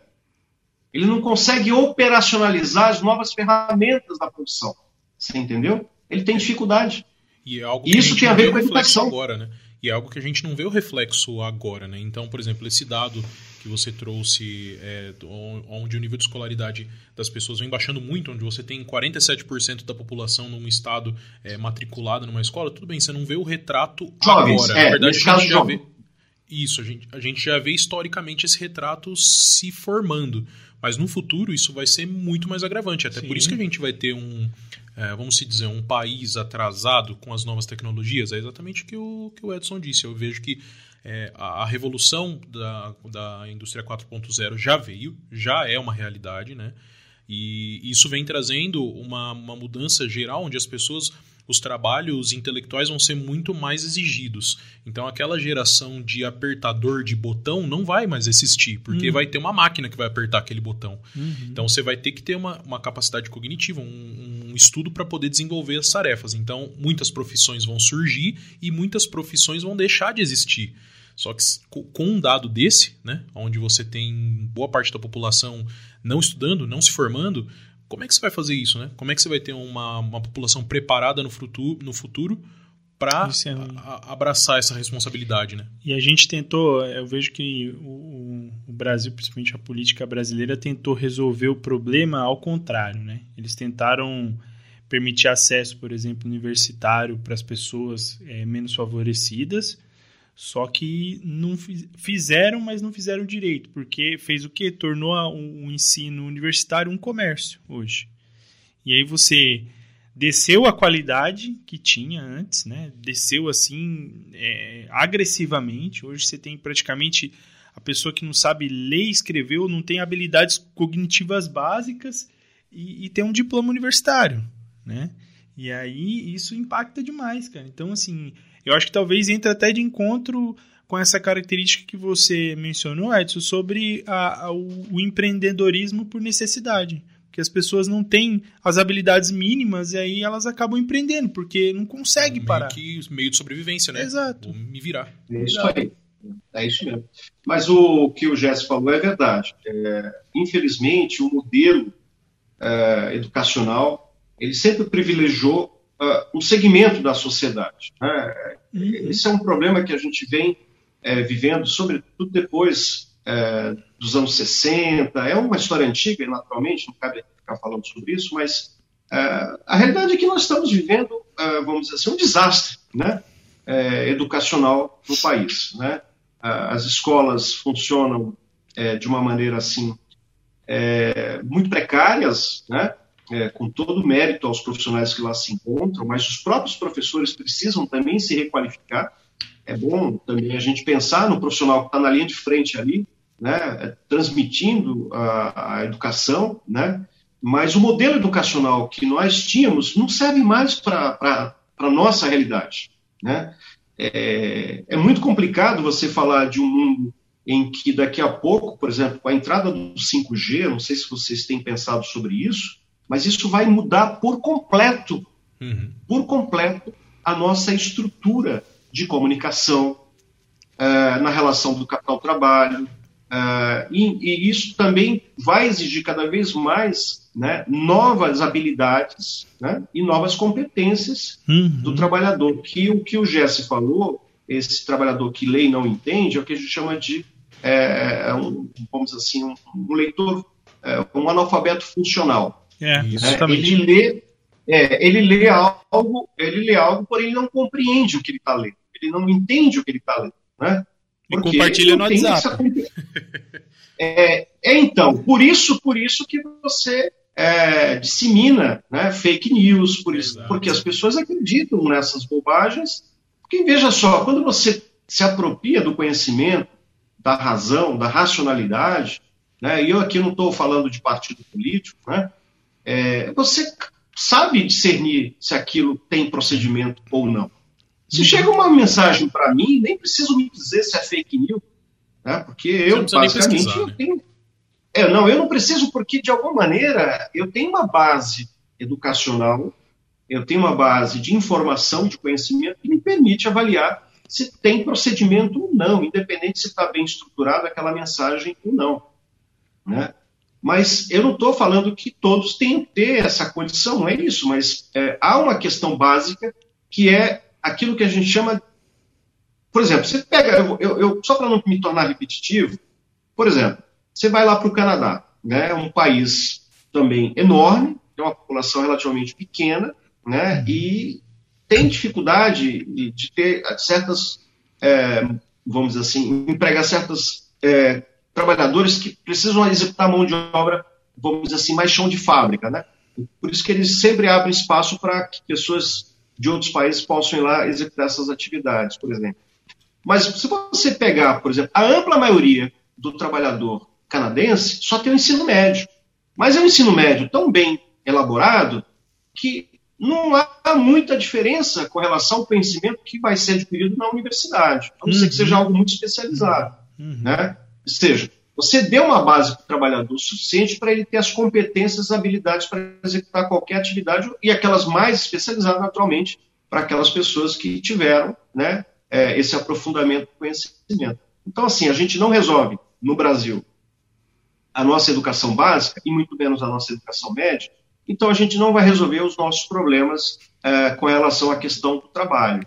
Speaker 1: Ele não consegue operacionalizar as novas ferramentas da produção. Você entendeu? Ele tem dificuldade.
Speaker 2: E é algo que isso tem a ver com a educação. Agora, né? E é algo que a gente não vê o reflexo agora, né? Então, por exemplo, esse dado que você trouxe, é, onde o nível de escolaridade das pessoas vem baixando muito, onde você tem 47% da população num estado é, matriculada numa escola, tudo bem, você não vê o retrato
Speaker 1: Jovens,
Speaker 2: agora.
Speaker 1: É, Na verdade, a gente já
Speaker 2: vê. Isso, a gente, a gente já vê historicamente esse retrato se formando. Mas no futuro isso vai ser muito mais agravante. Até Sim. por isso que a gente vai ter um, é, vamos se dizer, um país atrasado com as novas tecnologias. É exatamente o que o, que o Edson disse. Eu vejo que é, a, a, revolução da, da indústria 4.0 já veio, já é uma realidade, né? E isso vem trazendo uma, uma mudança geral onde as pessoas os trabalhos intelectuais vão ser muito mais exigidos. Então aquela geração de apertador de botão não vai mais existir, porque uhum. vai ter uma máquina que vai apertar aquele botão. Uhum. Então você vai ter que ter uma, uma capacidade cognitiva, um, um estudo para poder desenvolver as tarefas. Então muitas profissões vão surgir e muitas profissões vão deixar de existir. Só que com um dado desse, né, onde você tem boa parte da população não estudando, não se formando, como é que você vai fazer isso, né? Como é que você vai ter uma, uma população preparada no futuro, no futuro para é abraçar essa responsabilidade, né?
Speaker 3: E a gente tentou, eu vejo que o, o, Brasil, principalmente a política brasileira, tentou resolver o problema ao contrário, né? Eles tentaram permitir acesso, por exemplo, universitário para as pessoas é, menos favorecidas, só que não fizeram, mas não fizeram direito, porque fez o que? Tornou o ensino universitário um comércio hoje. E aí você desceu a qualidade que tinha antes, né? Desceu assim é, agressivamente. Hoje você tem praticamente a pessoa que não sabe ler e escrever ou não tem habilidades cognitivas básicas e, e tem um diploma universitário, né? E aí isso impacta demais, cara. Então, assim, eu acho que talvez entre até de encontro com essa característica que você mencionou, Edson, sobre a, a, o, o, empreendedorismo por necessidade. Porque as pessoas não têm as habilidades mínimas e aí elas acabam empreendendo, porque não conseguem é parar.
Speaker 2: Que meio de sobrevivência, né?
Speaker 3: Exato.
Speaker 2: Vou me virar.
Speaker 1: É isso aí. É isso mesmo. Mas o que o Jéssica falou é verdade. É, infelizmente, o modelo é, educacional ele sempre privilegiou uh, um segmento da sociedade. Né? Uhum. Esse é um problema que a gente vem é, vivendo, sobretudo depois é, dos anos 60. É uma história antiga, naturalmente, não cabe ficar falando sobre isso, mas é, a realidade é que nós estamos vivendo, vamos dizer assim, um desastre né? educacional no país. Né? as escolas funcionam de uma maneira assim muito precárias, né? É, com todo mérito aos profissionais que lá se encontram, mas os próprios professores precisam também se requalificar. É bom também a gente pensar no profissional que está na linha de frente ali, né, é, transmitindo a, a educação, né, mas o modelo educacional que nós tínhamos não serve mais para a nossa realidade. Né? É, é muito complicado você falar de um mundo em que daqui a pouco, por exemplo, com a entrada do 5G, não sei se vocês têm pensado sobre isso, mas isso vai mudar por completo, uhum. por completo, a nossa estrutura de comunicação, uh, na relação do capital-trabalho, uh, e, e, isso também vai exigir cada vez mais né, novas habilidades né, e novas competências uhum. do trabalhador, que o que o Jesse falou, esse trabalhador que lê e não entende, é o que a gente chama de, é, é um, vamos assim, um, um leitor, é, um analfabeto funcional.
Speaker 3: É,
Speaker 1: né? Ele lê é, ele lê algo, ele lê algo, porém ele não compreende o que ele está lendo. Ele não entende o que ele está lendo, né?
Speaker 3: Porque e compartilha no WhatsApp.
Speaker 1: Essa... É, é, então, por isso, por isso que você é, dissemina né, fake news, por isso, porque as pessoas acreditam nessas bobagens. Porque veja só, quando você se apropria do conhecimento, da razão, da racionalidade, né, e eu aqui não estou falando de partido político, né, é, você sabe discernir se aquilo tem procedimento ou não. Se uhum. chega uma mensagem para mim, nem preciso me dizer se é fake news, né? porque eu basicamente eu né? tenho. É, não, eu não preciso porque de alguma maneira eu tenho uma base educacional, eu tenho uma base de informação, de conhecimento que me permite avaliar se tem procedimento ou não, independente se está bem estruturada aquela mensagem ou não. Né? Mas eu não estou falando que todos tenham que ter essa condição, não é isso, mas é, há uma questão básica que é aquilo que a gente chama. Por exemplo, você pega, eu, eu, só para não me tornar repetitivo, por exemplo, você vai lá para o Canadá, né, é um país também enorme, tem uma população relativamente pequena, né, e tem dificuldade de, de ter certas, é, vamos dizer assim, empregar certas é, trabalhadores que precisam executar mão de obra, vamos dizer assim, mais chão de fábrica, né? Por isso que eles sempre abrem espaço para que pessoas de outros países possam ir lá executar essas atividades, por exemplo. Mas se você pegar, por exemplo, a ampla maioria do trabalhador canadense só tem o ensino médio. Mas é um ensino médio tão bem elaborado que não há muita diferença com relação ao conhecimento que vai ser adquirido na universidade, a não uhum. ser que seja algo muito especializado. Uhum. Né? Ou seja, você deu uma base para o trabalhador suficiente para ele ter as competências, as habilidades para executar qualquer atividade e aquelas mais especializadas, naturalmente, para aquelas pessoas que tiveram né, é, esse aprofundamento do conhecimento. Então, assim, a gente não resolve no Brasil a nossa educação básica e muito menos a nossa educação média, então a gente não vai resolver os nossos problemas é, com relação à questão do trabalho.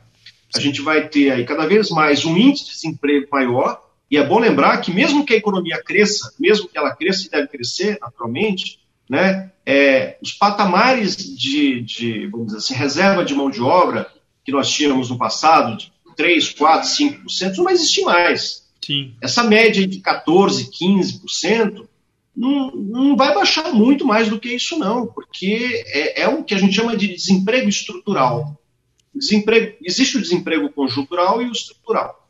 Speaker 1: A gente vai ter aí cada vez mais um índice de desemprego maior, e é bom lembrar que mesmo que a economia cresça, mesmo que ela cresça e deve crescer naturalmente, né, é, os patamares de, de, vamos dizer assim, reserva de mão de obra que nós tínhamos no passado, de 3, 4, 5%, não vai existir mais.
Speaker 3: Sim.
Speaker 1: Essa média de 14%, 15%, não, não vai baixar muito mais do que isso, não, porque é, é o que a gente chama de desemprego estrutural. Desemprego, existe o desemprego conjuntural e o estrutural.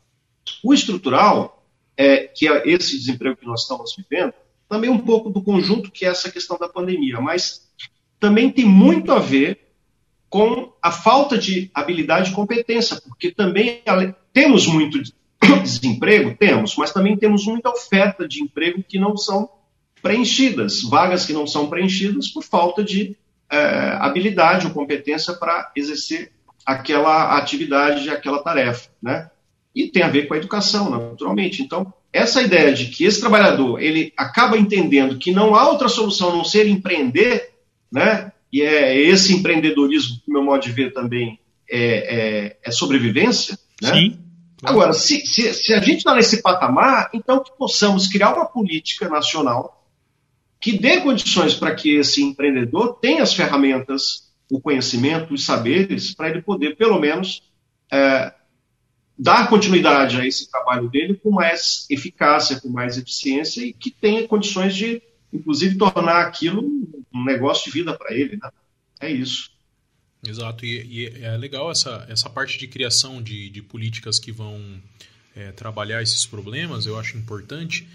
Speaker 1: O estrutural é, que é esse desemprego que nós estamos vivendo, também um pouco do conjunto que é essa questão da pandemia, mas também tem muito a ver com a falta de habilidade e competência, porque também temos muito desemprego, temos, mas também temos muita oferta de emprego que não são preenchidas, vagas que não são preenchidas por falta de é, habilidade ou competência para exercer aquela atividade, aquela tarefa, né? E tem a ver com a educação, naturalmente. Então, essa ideia de que esse trabalhador ele acaba entendendo que não há outra solução a não ser empreender, né? E é esse empreendedorismo, que meu modo de ver também é, é, é sobrevivência, né? Sim. Agora, se, se, se a gente está nesse patamar, então que possamos criar uma política nacional que dê condições para que esse empreendedor tenha as ferramentas, o conhecimento, os saberes, para ele poder, pelo menos, é, dar continuidade a esse trabalho dele com mais eficácia, com mais eficiência e que tenha condições de, inclusive, tornar aquilo um negócio de vida para ele. Né? É isso.
Speaker 2: Exato, e, e, é legal essa, essa parte de criação de, de políticas que vão é, trabalhar esses problemas, eu acho importante.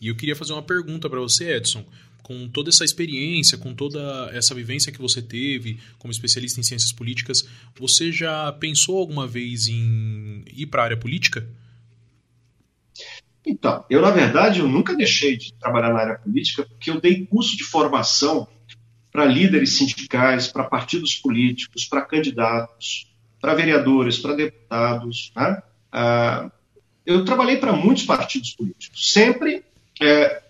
Speaker 2: E eu queria fazer uma pergunta para você, Edson com toda essa experiência, com toda essa vivência que você teve como especialista em ciências políticas, você já pensou alguma vez em ir para a área política?
Speaker 1: Então, eu na verdade eu nunca deixei de trabalhar na área política porque eu dei curso de formação para líderes sindicais, para partidos políticos, para candidatos, para vereadores, para deputados, né? ah, eu trabalhei para muitos partidos políticos, sempre é,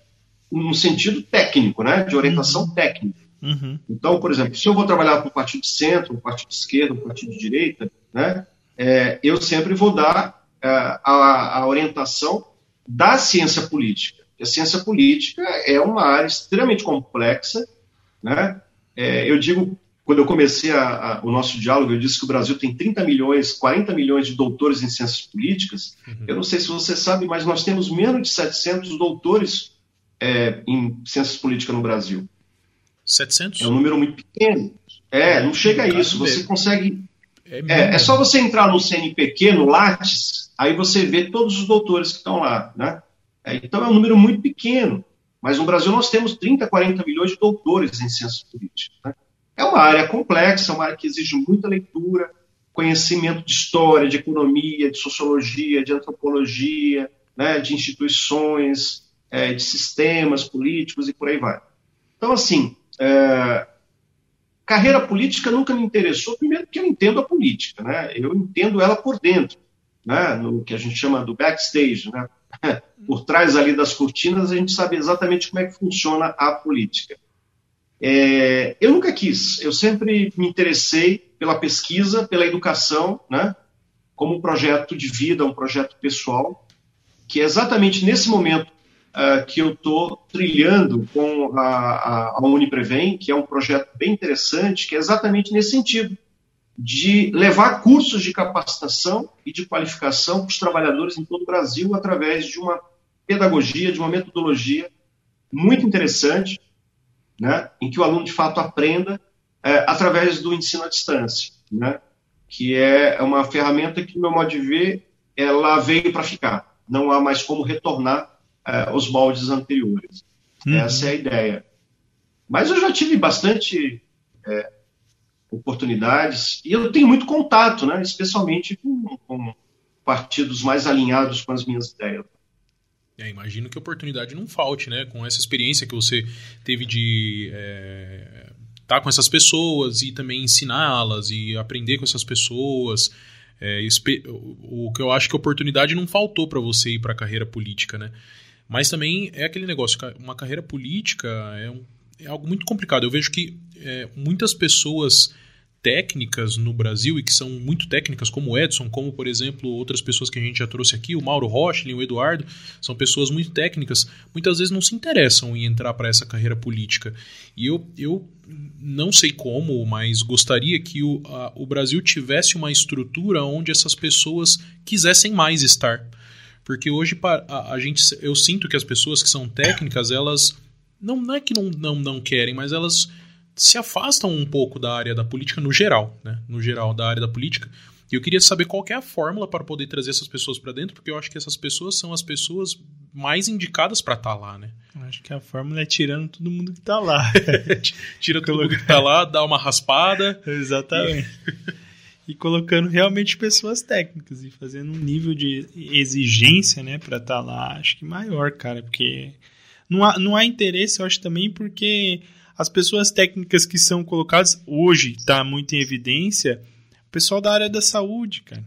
Speaker 1: no sentido técnico, né, de orientação uhum. técnica. Uhum. Então, por exemplo, se eu vou trabalhar para um partido de centro, um partido de esquerda, um partido de direita, né, é, eu sempre vou dar é, a, a, orientação da ciência política. A ciência política é uma área extremamente complexa. Né? É, eu digo, quando eu comecei a, a, o nosso diálogo, eu disse que o Brasil tem 30 milhões, 40 milhões de doutores em ciências políticas. Uhum. Eu não sei se você sabe, mas nós temos menos de 700 doutores é, em ciências políticas no Brasil.
Speaker 2: 700?
Speaker 1: É um número muito pequeno. É, não chega a isso. Você consegue. É, é, é, só você entrar no CNPq, no Lattes, aí você vê todos os doutores que estão lá. Né? É, então é um número muito pequeno. Mas no Brasil nós temos 30, 40 milhões de doutores em ciências políticas. Né? É uma área complexa, uma área que exige muita leitura, conhecimento de história, de economia, de sociologia, de antropologia, né, de instituições, é, de sistemas políticos e por aí vai. Então, assim, é, carreira política nunca me interessou, primeiro porque eu entendo a política, né? Eu entendo ela por dentro, né? No que a gente chama do backstage, né? Por trás ali das cortinas a gente sabe exatamente como é que funciona a política. É, eu nunca quis, eu sempre me interessei pela pesquisa, pela educação, né? Como um projeto de vida, um projeto pessoal, que é exatamente nesse momento uh, que eu estou trilhando com a, a, a Uniprevem, que é um projeto bem interessante, que é exatamente nesse sentido, de levar cursos de capacitação e de qualificação para os trabalhadores em todo o Brasil através de uma pedagogia, de uma metodologia muito interessante, né, em que o aluno de fato aprenda é, através do ensino à distância, né, que é uma ferramenta que, no meu modo de ver, ela veio para ficar. Não há mais como retornar uh, os moldes anteriores. Uhum. Essa é a ideia. Mas eu já tive bastante é, oportunidades e eu tenho muito contato, né, especialmente com, com partidos mais alinhados com as minhas ideias.
Speaker 2: É, imagino que a oportunidade não falte, né? Com essa experiência que você teve de é, estar com essas pessoas e também ensiná-las e aprender com essas pessoas. É, o que eu acho que a oportunidade não faltou para você ir para a carreira política, né? Mas também é aquele negócio, uma carreira política é, um, é algo muito complicado. Eu vejo que é, muitas pessoas técnicas no Brasil e que são muito técnicas, como o Edson, como por exemplo outras pessoas que a gente já trouxe aqui, o Mauro Rochlin, o Eduardo, são pessoas muito técnicas, muitas vezes não se interessam em entrar para essa carreira política. E eu, eu não sei como, mas gostaria que o, a, o Brasil tivesse uma estrutura onde essas pessoas quisessem mais estar. Porque hoje a, a gente, eu sinto que as pessoas que são técnicas, elas não, não é que não, não, não querem, mas elas se afastam um pouco da área da política no geral, né? No geral da área da política. E eu queria saber qual é a fórmula para poder trazer essas pessoas para dentro, porque eu acho que essas pessoas são as pessoas mais indicadas para estar tá lá, né?
Speaker 3: Acho que a fórmula é tirando todo mundo que está lá.
Speaker 2: Tira todo mundo que está lá, dá uma raspada.
Speaker 3: Exatamente. E e colocando realmente pessoas técnicas e fazendo um nível de exigência, né, para estar tá lá, acho que maior, cara, porque não há, não há interesse, eu acho também, porque as pessoas técnicas que são colocadas hoje está muito em evidência, o pessoal da área da saúde, cara.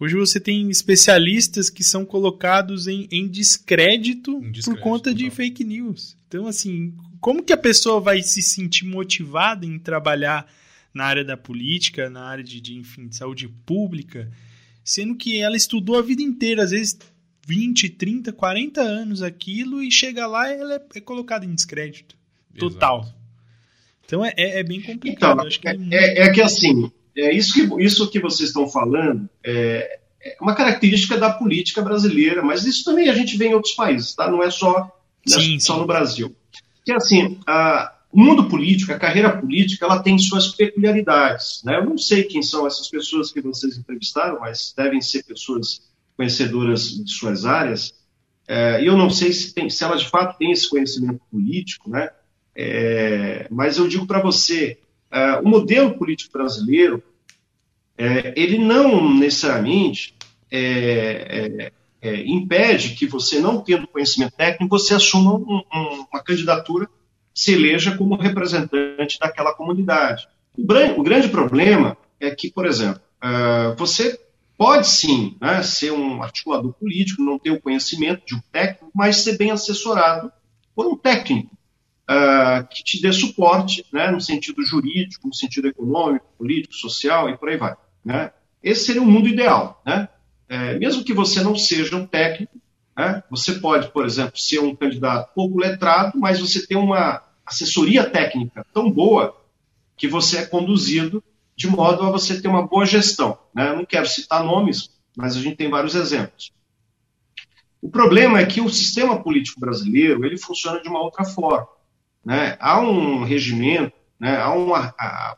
Speaker 3: Hoje você tem especialistas que são colocados em, em descrédito, descrédito por conta não. de fake news. Então, assim, como que a pessoa vai se sentir motivada em trabalhar na área da política, na área de, de, enfim, de saúde pública, sendo que ela estudou a vida inteira, às vezes 20, 30, 40 anos aquilo, e chega lá e ela é, é colocada em descrédito. Total. Exato. Então é, é, é, bem complicado.
Speaker 1: Então, que é, é, é, que assim, é isso que, isso que vocês estão falando é, é uma característica da política brasileira, mas isso também a gente vê em outros países, tá? Não é só, sim, só sim. no Brasil. Que assim, a, o mundo político, a carreira política, ela tem suas peculiaridades. Né? Eu não sei quem são essas pessoas que vocês entrevistaram, mas devem ser pessoas conhecedoras de suas áreas. É, eu não sei se, tem, se elas de fato têm esse conhecimento político, né? É, mas eu digo para você, é, o modelo político brasileiro, é, ele não necessariamente é, é, impede que você, não tendo conhecimento técnico, você assuma um, um, uma candidatura se eleja como representante daquela comunidade. O, grande problema é que, por exemplo, uh, você pode sim né, ser um articulador político, não ter o conhecimento de um técnico, mas ser bem assessorado por um técnico uh, que te dê suporte né, no sentido jurídico, no sentido econômico, político, social e por aí vai. Né? Esse seria o mundo ideal. Né? É, mesmo que você não seja um técnico, né, você pode, por exemplo, ser um candidato pouco letrado, mas você tem uma assessoria técnica tão boa que você é conduzido de modo a você ter uma boa gestão. Né? Eu não quero citar nomes, mas a gente tem vários exemplos. O problema é que o sistema político brasileiro ele funciona de uma outra forma. Né? Há um regimento, né? há um,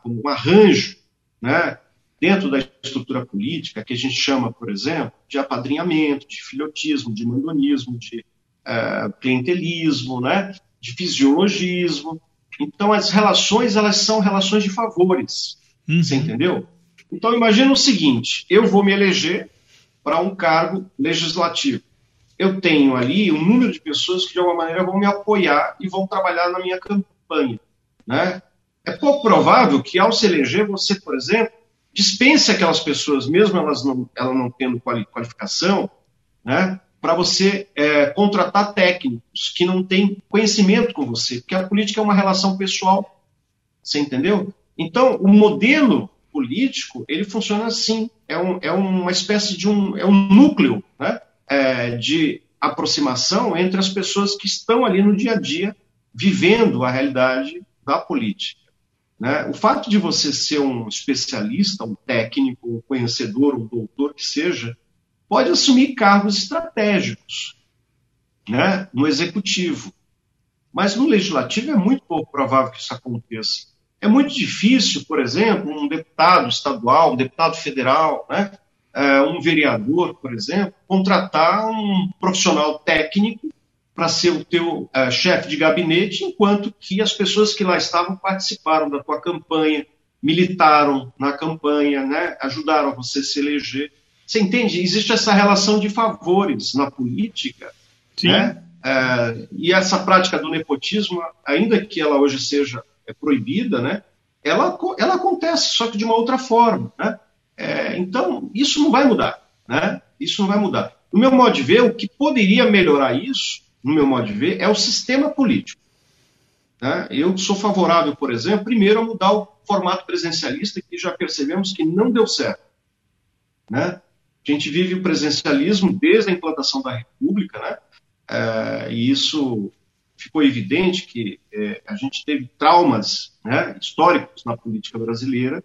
Speaker 1: um arranjo né? dentro da estrutura política que a gente chama, por exemplo, de apadrinhamento, de filhotismo, de mandonismo, de uh, clientelismo, né? De fisiologismo. Então, as relações elas são relações de favores. Uhum. Você entendeu? Então, imagina o seguinte: eu vou me eleger para um cargo legislativo. Eu tenho ali um número de pessoas que, de alguma maneira, vão me apoiar e vão trabalhar na minha campanha. Né? É pouco provável que, ao se eleger, você, por exemplo, dispense aquelas pessoas, mesmo elas não, ela não tendo qualificação, né, para você é, contratar técnicos que não têm conhecimento com você, porque a política é uma relação pessoal, você entendeu? Então, o modelo político, ele funciona assim, é, um, é uma espécie de um, é um núcleo né, é, de aproximação entre as pessoas que estão ali no dia a dia, vivendo a realidade da política. Né? O fato de você ser um especialista, um técnico, um conhecedor, um doutor que seja, pode assumir cargos estratégicos né? no executivo. Mas no legislativo é muito pouco provável que isso aconteça. É muito difícil, por exemplo, um deputado estadual, um deputado federal, né? É, um vereador, por exemplo, contratar um profissional técnico para ser o teu uh, chefe de gabinete, enquanto que as pessoas que lá estavam participaram da tua campanha, militaram na campanha, né, ajudaram você a se eleger. Você entende? Existe essa relação de favores na política, Sim. né? Uh, e essa prática do nepotismo, ainda que ela hoje seja é, proibida, né, ela, ela acontece, só que de uma outra forma. Né? É, então, isso não vai mudar. Né? Isso não vai mudar. No meu modo de ver, o que poderia melhorar isso no meu modo de ver, é o sistema político. Né? Eu sou favorável, por exemplo, primeiro a mudar o formato presencialista, que já percebemos que não deu certo. Né? A gente vive o presencialismo desde a implantação da República, né? É, e isso ficou evidente que é, a gente teve traumas né, históricos na política brasileira.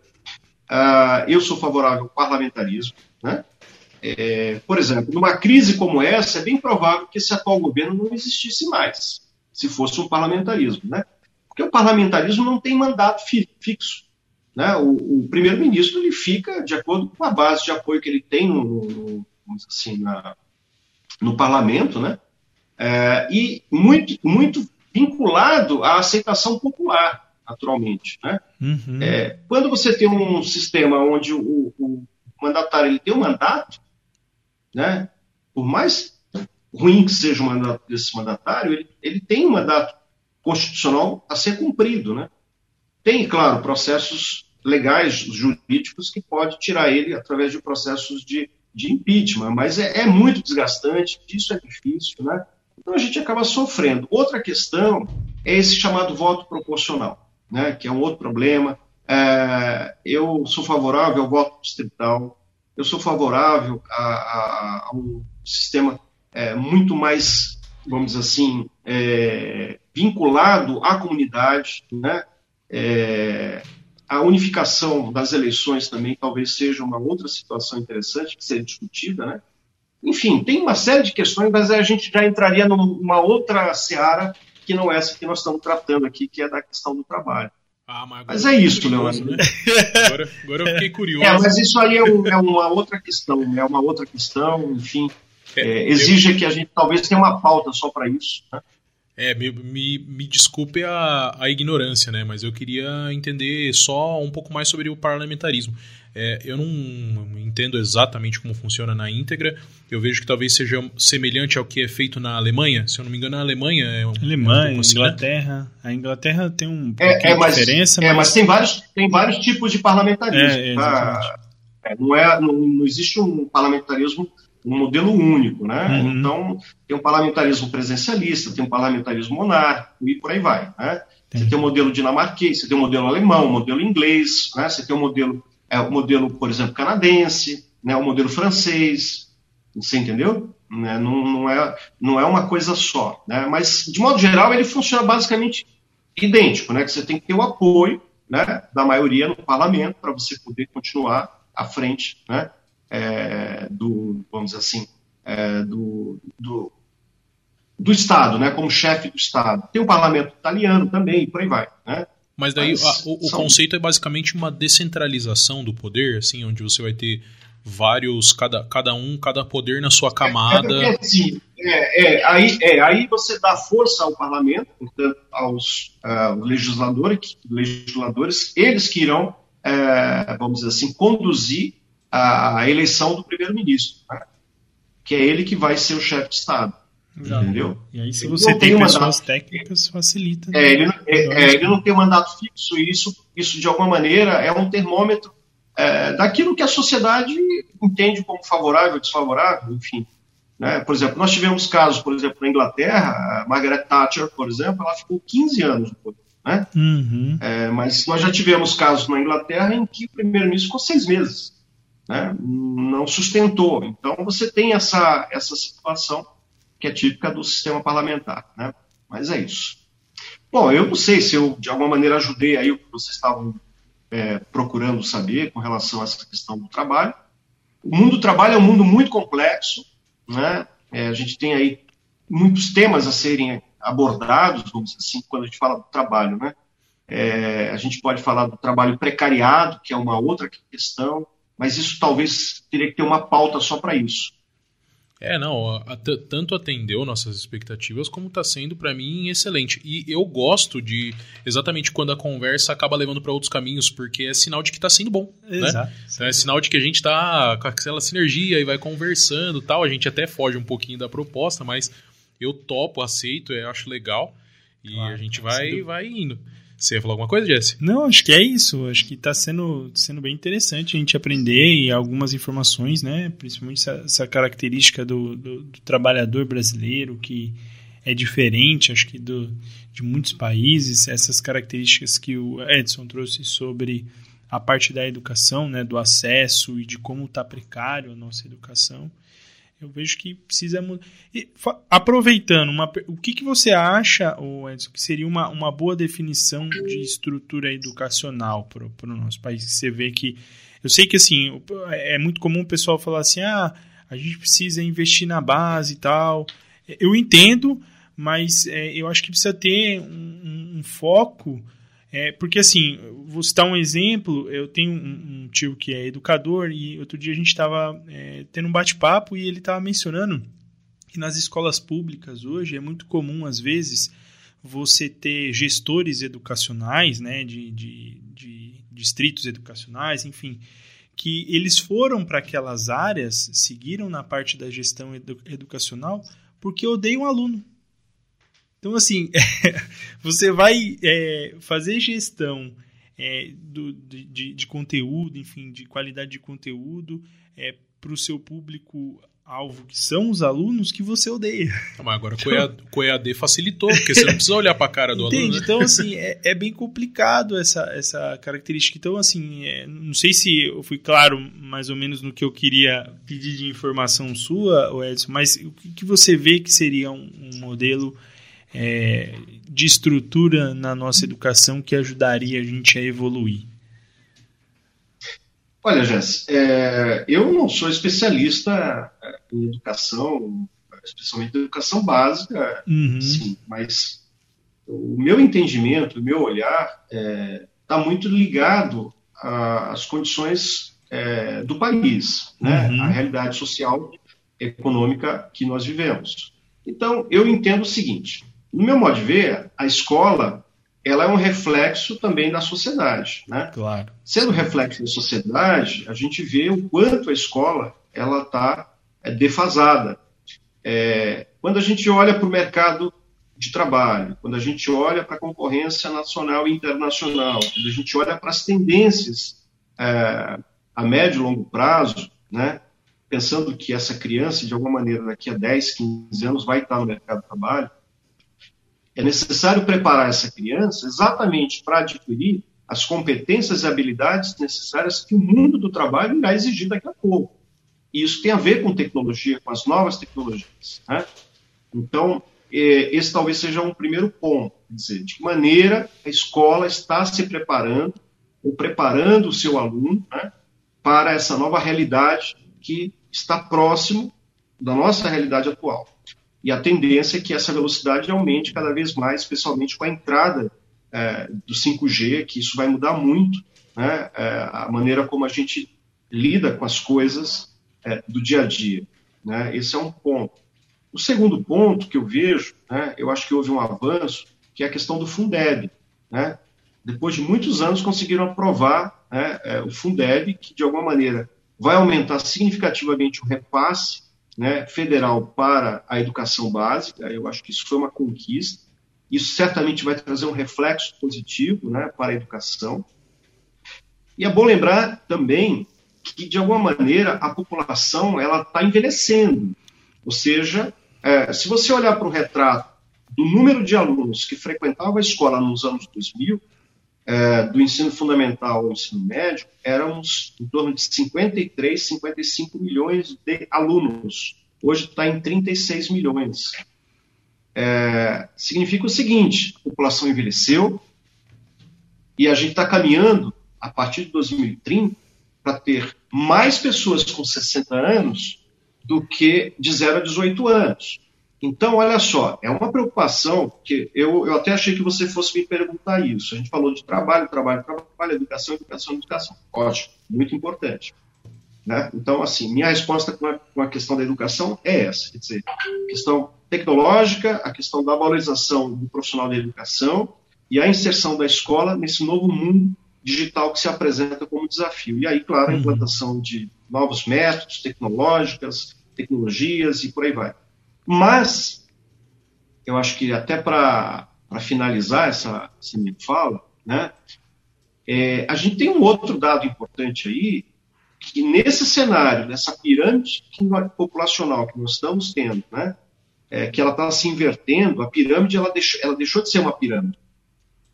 Speaker 1: Uh, eu sou favorável ao parlamentarismo, né? É, por exemplo, numa crise como essa, é bem provável que esse atual governo não existisse mais, se fosse um parlamentarismo, né? Porque o parlamentarismo não tem mandato fi fixo. Né? O, o primeiro-ministro ele fica de acordo com a base de apoio que ele tem no, no assim, na, no parlamento, né? É, e muito, muito vinculado à aceitação popular, naturalmente. Né? Uhum. É, quando você tem um sistema onde o, o mandatário ele tem um mandato, né? Por mais ruim que seja o mandato desse mandatário, ele, ele tem um mandato constitucional a ser cumprido, né? Tem, claro, processos legais, jurídicos, que pode tirar ele através de processos de, de impeachment, mas é, é muito desgastante, isso é difícil, né? Então a gente acaba sofrendo. Outra questão é esse chamado voto proporcional, né? Que é um outro problema. É, eu sou favorável ao voto distrital, eu sou favorável a, a, a um sistema é, muito mais, vamos dizer assim, é, vinculado à comunidade, né? É, a unificação das eleições também talvez seja uma outra situação interessante que seja discutida, né? Enfim, tem uma série de questões, mas a gente já entraria numa outra seara que não é essa que nós estamos tratando aqui, que é da questão do trabalho.
Speaker 2: Ah, mas,
Speaker 1: mas é isso, Leandro.
Speaker 2: Né? Agora, agora eu fiquei curioso.
Speaker 1: É, mas isso aí é, um, é, uma outra questão, é uma outra questão, enfim. É, é, exige eu... que a gente talvez tenha uma pauta só para isso. Né?
Speaker 2: É, me, me, me desculpe a, a ignorância, né? Mas eu queria entender só um pouco mais sobre o parlamentarismo. É, eu não entendo exatamente como funciona na íntegra. Eu vejo que talvez seja semelhante ao que é feito na Alemanha. Se eu não me engano, na Alemanha é um,
Speaker 3: Alemanha, é um assim, né? Inglaterra. Né? A Inglaterra tem um é, é, mas, diferença.
Speaker 1: É, mas... mas tem vários tem vários tipos de parlamentarismo. É, tá? não, é, não, não existe um parlamentarismo um modelo único, né? Uhum. Então, tem um parlamentarismo presencialista, tem um parlamentarismo monárquico e por aí vai, né? Você tem o um modelo dinamarquês, você tem o um modelo alemão, o um modelo inglês, né? Você tem o modelo, é, o modelo, por exemplo, canadense, né? O modelo francês, você entendeu? Né? Não, não, é, não é uma coisa só, né? Mas, de modo geral, ele funciona basicamente idêntico, né? Que você tem que ter o apoio né, da maioria no parlamento para você poder continuar à frente, né? É, do, vamos dizer assim, é, do, do, do, Estado, né, como chefe do Estado. Tem o parlamento italiano também, e por aí vai. Né?
Speaker 2: Mas daí Mas, a, o, o são... conceito é basicamente uma descentralização do poder, assim, onde você vai ter vários, cada, cada um, cada poder na sua camada.
Speaker 1: É, é, assim, é, é, aí, é, aí você dá força ao parlamento, portanto, aos uh, legisladores, legisladores, eles que irão, uh, vamos dizer assim, conduzir a eleição do primeiro-ministro, né? que é ele que vai ser o chefe de Estado. Exato. Entendeu?
Speaker 3: E aí, se você tem, tem pessoas mandato, técnicas, facilita.
Speaker 1: É, ele, é, é, ele não tem um mandato fixo, e isso, isso, de alguma maneira, é um termômetro é, daquilo que a sociedade entende como favorável, desfavorável, enfim. Né? Por exemplo, nós tivemos casos, por exemplo, na Inglaterra, a Margaret Thatcher, por exemplo, ela ficou 15 anos no poder. Né? Uhum. É, mas nós já tivemos casos na Inglaterra em que o primeiro-ministro ficou seis meses né, não sustentou. Então você tem essa, essa situação que é típica do sistema parlamentar. Né? Mas é isso. Bom, eu não sei se eu de alguma maneira ajudei aí o que vocês estavam é, procurando saber com relação a essa questão do trabalho. O mundo do trabalho é um mundo muito complexo, né? É, a gente tem aí muitos temas a serem abordados, vamos dizer assim, quando a gente fala do trabalho, né? É, a gente pode falar do trabalho precariado, que é uma outra questão, mas isso talvez teria que ter uma pauta só para isso.
Speaker 2: É, não, tanto atendeu nossas expectativas como está sendo para mim excelente. E eu gosto de exatamente quando a conversa acaba levando para outros caminhos, porque é sinal de que está sendo bom. Né? Exato. Né? Então é sinal de que a gente está com aquela sinergia e vai conversando tal. A gente até foge um pouquinho da proposta, mas eu topo, aceito, eu acho legal. E claro, a gente vai, vai indo. Você ia falar alguma coisa, Jesse?
Speaker 3: Não, acho que é isso. Acho que está sendo, sendo bem interessante a gente aprender e algumas informações, né? Principalmente essa, essa característica do, do, do, trabalhador brasileiro que é diferente, acho que do, de muitos países. Essas características que o Edson trouxe sobre a parte da educação, né? Do acesso e de como está precário a nossa educação. Eu vejo que precisa aproveitando, uma, o que, que você acha, Edson, que seria uma, uma boa definição de estrutura educacional para o nosso país? Você vê que. Eu sei que assim, é muito comum o pessoal falar assim: ah, a gente precisa investir na base e tal. Eu entendo, mas é, eu acho que precisa ter um, um foco é, porque assim, vou citar um exemplo, eu tenho um, um tio que é educador e outro dia a gente estava é, tendo um bate-papo e ele estava mencionando que nas escolas públicas hoje é muito comum, às vezes, você ter gestores educacionais, né, de, de, de distritos educacionais, enfim, que eles foram para aquelas áreas, seguiram na parte da gestão edu educacional, porque odeiam o aluno. Então, assim, você vai é, fazer gestão é, do, de, de, conteúdo, enfim, de qualidade de conteúdo é, para o seu público alvo, que são os alunos que você odeia.
Speaker 2: Mas agora com o EAD facilitou, porque você não precisa olhar para a cara do Entende? aluno.
Speaker 3: Né? Então, assim, é, é, bem complicado essa, essa característica. Então, assim, é, não sei se eu fui claro mais ou menos no que eu queria pedir de informação sua, Edson, mas o que você vê que seria um, um modelo é, de estrutura na nossa educação que ajudaria a gente a evoluir?
Speaker 1: Olha, Jess, é, eu não sou especialista é, em educação, especialmente em educação básica, uhum. sim, mas o meu entendimento, o meu olhar está é, tá muito ligado às condições é, do país, né, uhum. a realidade social, econômica que nós vivemos. Então, eu entendo o seguinte: no meu modo de ver, a escola ela é um reflexo também da sociedade, né?
Speaker 3: Claro.
Speaker 1: Sendo reflexo da sociedade, a gente vê o quanto a escola ela está é, defasada. É, quando a gente olha para o mercado de trabalho, quando a gente olha para a concorrência nacional e internacional, quando a gente olha para as tendências é, a médio e longo prazo, né, pensando que essa criança, de alguma maneira, daqui a 10, 15 anos, vai estar no mercado de trabalho, é necessário preparar essa criança exatamente para adquirir as competências e habilidades necessárias que o mundo do trabalho irá exigir daqui a pouco. E isso tem a ver com tecnologia, com as novas tecnologias. Né? Então, é, esse talvez seja um primeiro ponto. Quer dizer, de que maneira a escola está se preparando, ou preparando o seu aluno né, para essa nova realidade que está próximo da nossa realidade atual. E a tendência é que essa velocidade aumente cada vez mais, especialmente com a entrada é, do 5G, que isso vai mudar muito né, é, a maneira como a gente lida com as coisas é, do dia a dia. Né? Esse é um ponto. O segundo ponto que eu vejo, né, eu acho que houve um avanço, que é a questão do Fundeb. Né? Depois de muitos anos, conseguiram aprovar né, é, o Fundeb, que de alguma maneira vai aumentar significativamente o repasse né, federal para a educação básica. Eu acho que isso foi uma conquista. Isso certamente vai trazer um reflexo positivo né, para a educação. E é bom lembrar também que, de alguma maneira, a população ela está envelhecendo. Ou seja, é, se você olhar para o retrato do número de alunos que frequentavam a escola nos anos 2000, é, do ensino fundamental ao ensino médio, éramos em torno de 53, 55 milhões de alunos. Hoje está em 36 milhões. É, significa o seguinte: a população envelheceu e a gente está caminhando, a partir de 2030, para ter mais pessoas com 60 anos do que de 0 a 18 anos. Então, olha só, é uma preocupação que eu, eu até achei que você fosse me perguntar isso. A gente falou de trabalho, trabalho, trabalho, educação, educação, educação. Ótimo, muito importante. Né? Então, assim, minha resposta com a, com a, questão da educação é essa, quer dizer, a questão tecnológica, a questão da valorização do profissional da educação e a inserção da escola nesse novo mundo digital que se apresenta como desafio. E aí, claro, a uhum. implantação de novos métodos, tecnológicas, tecnologias e por aí vai. Mas, eu acho que até para finalizar essa, essa minha fala, né, é, a gente tem um outro dado importante aí, que nesse cenário, nessa pirâmide populacional que nós estamos tendo, né, é, que ela está se invertendo, a pirâmide ela deixou, ela deixou de ser uma pirâmide.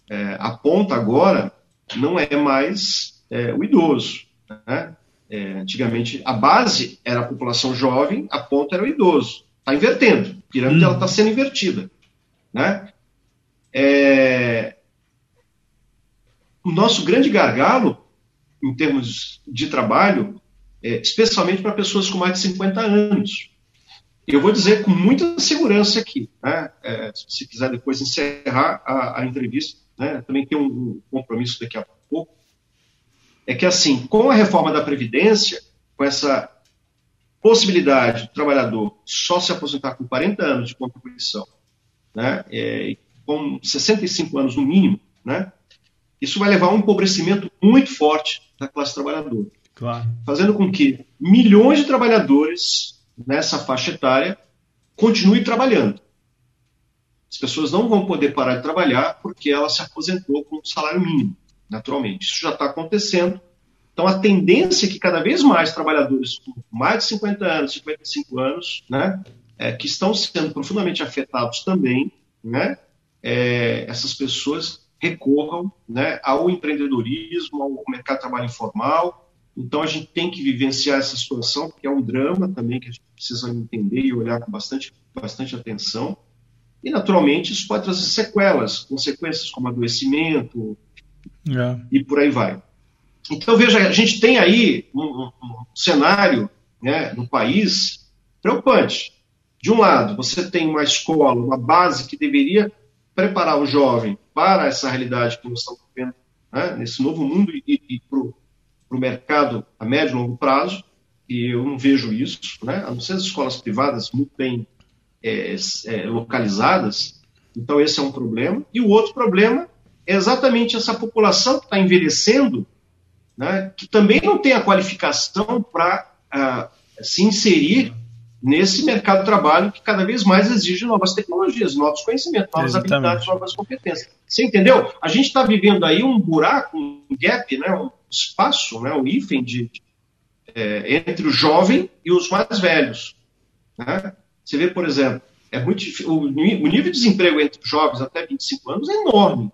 Speaker 1: É, a ponta agora não é mais é, o idoso. Né? É, antigamente, a base era a população jovem, a ponta era o idoso. Está invertendo. A pirâmide está hum. sendo invertida. Né? É... O nosso grande gargalo, em termos de trabalho, é, especialmente para pessoas com mais de 50 anos. Eu vou dizer com muita segurança aqui, né? é, se quiser depois encerrar a, a entrevista, né? também tem um compromisso daqui a pouco, é que assim, com a reforma da Previdência, com essa possibilidade do trabalhador só se aposentar com 40 anos de contribuição, né, é, com 65 anos no mínimo, né, isso vai levar a um empobrecimento muito forte da classe trabalhadora. Claro. Fazendo com que milhões de trabalhadores nessa faixa etária continuem trabalhando. As pessoas não vão poder parar de trabalhar porque ela se aposentou com salário mínimo, naturalmente. Isso já está acontecendo então, a tendência é que cada vez mais trabalhadores com mais de 50 anos, 55 anos, né, é, que estão sendo profundamente afetados também, né, é, essas pessoas recorram né, ao empreendedorismo, ao mercado de trabalho informal. Então, a gente tem que vivenciar essa situação, porque é um drama também que a gente precisa entender e olhar com bastante, bastante atenção. E, naturalmente, isso pode trazer sequelas, consequências como adoecimento é. e por aí vai. Então, veja, a gente tem aí um, um, um cenário né, no país preocupante. De um lado, você tem uma escola, uma base que deveria preparar o jovem para essa realidade que nós estamos vivendo né, nesse novo mundo e, e para o mercado a médio e longo prazo, e eu não vejo isso, né, a não ser as escolas privadas muito bem é, é, localizadas, então esse é um problema. E o outro problema é exatamente essa população que está envelhecendo né, que também não tem a qualificação para ah, se inserir nesse mercado de trabalho que cada vez mais exige novas tecnologias, novos conhecimentos, novas Exatamente. habilidades, novas competências. Você entendeu? A gente está vivendo aí um buraco, um gap, né, um espaço, né, um hífen de, é, entre o jovem e os mais velhos. Né? Você vê, por exemplo, é muito o, o nível de desemprego entre os jovens até 25 anos é enorme.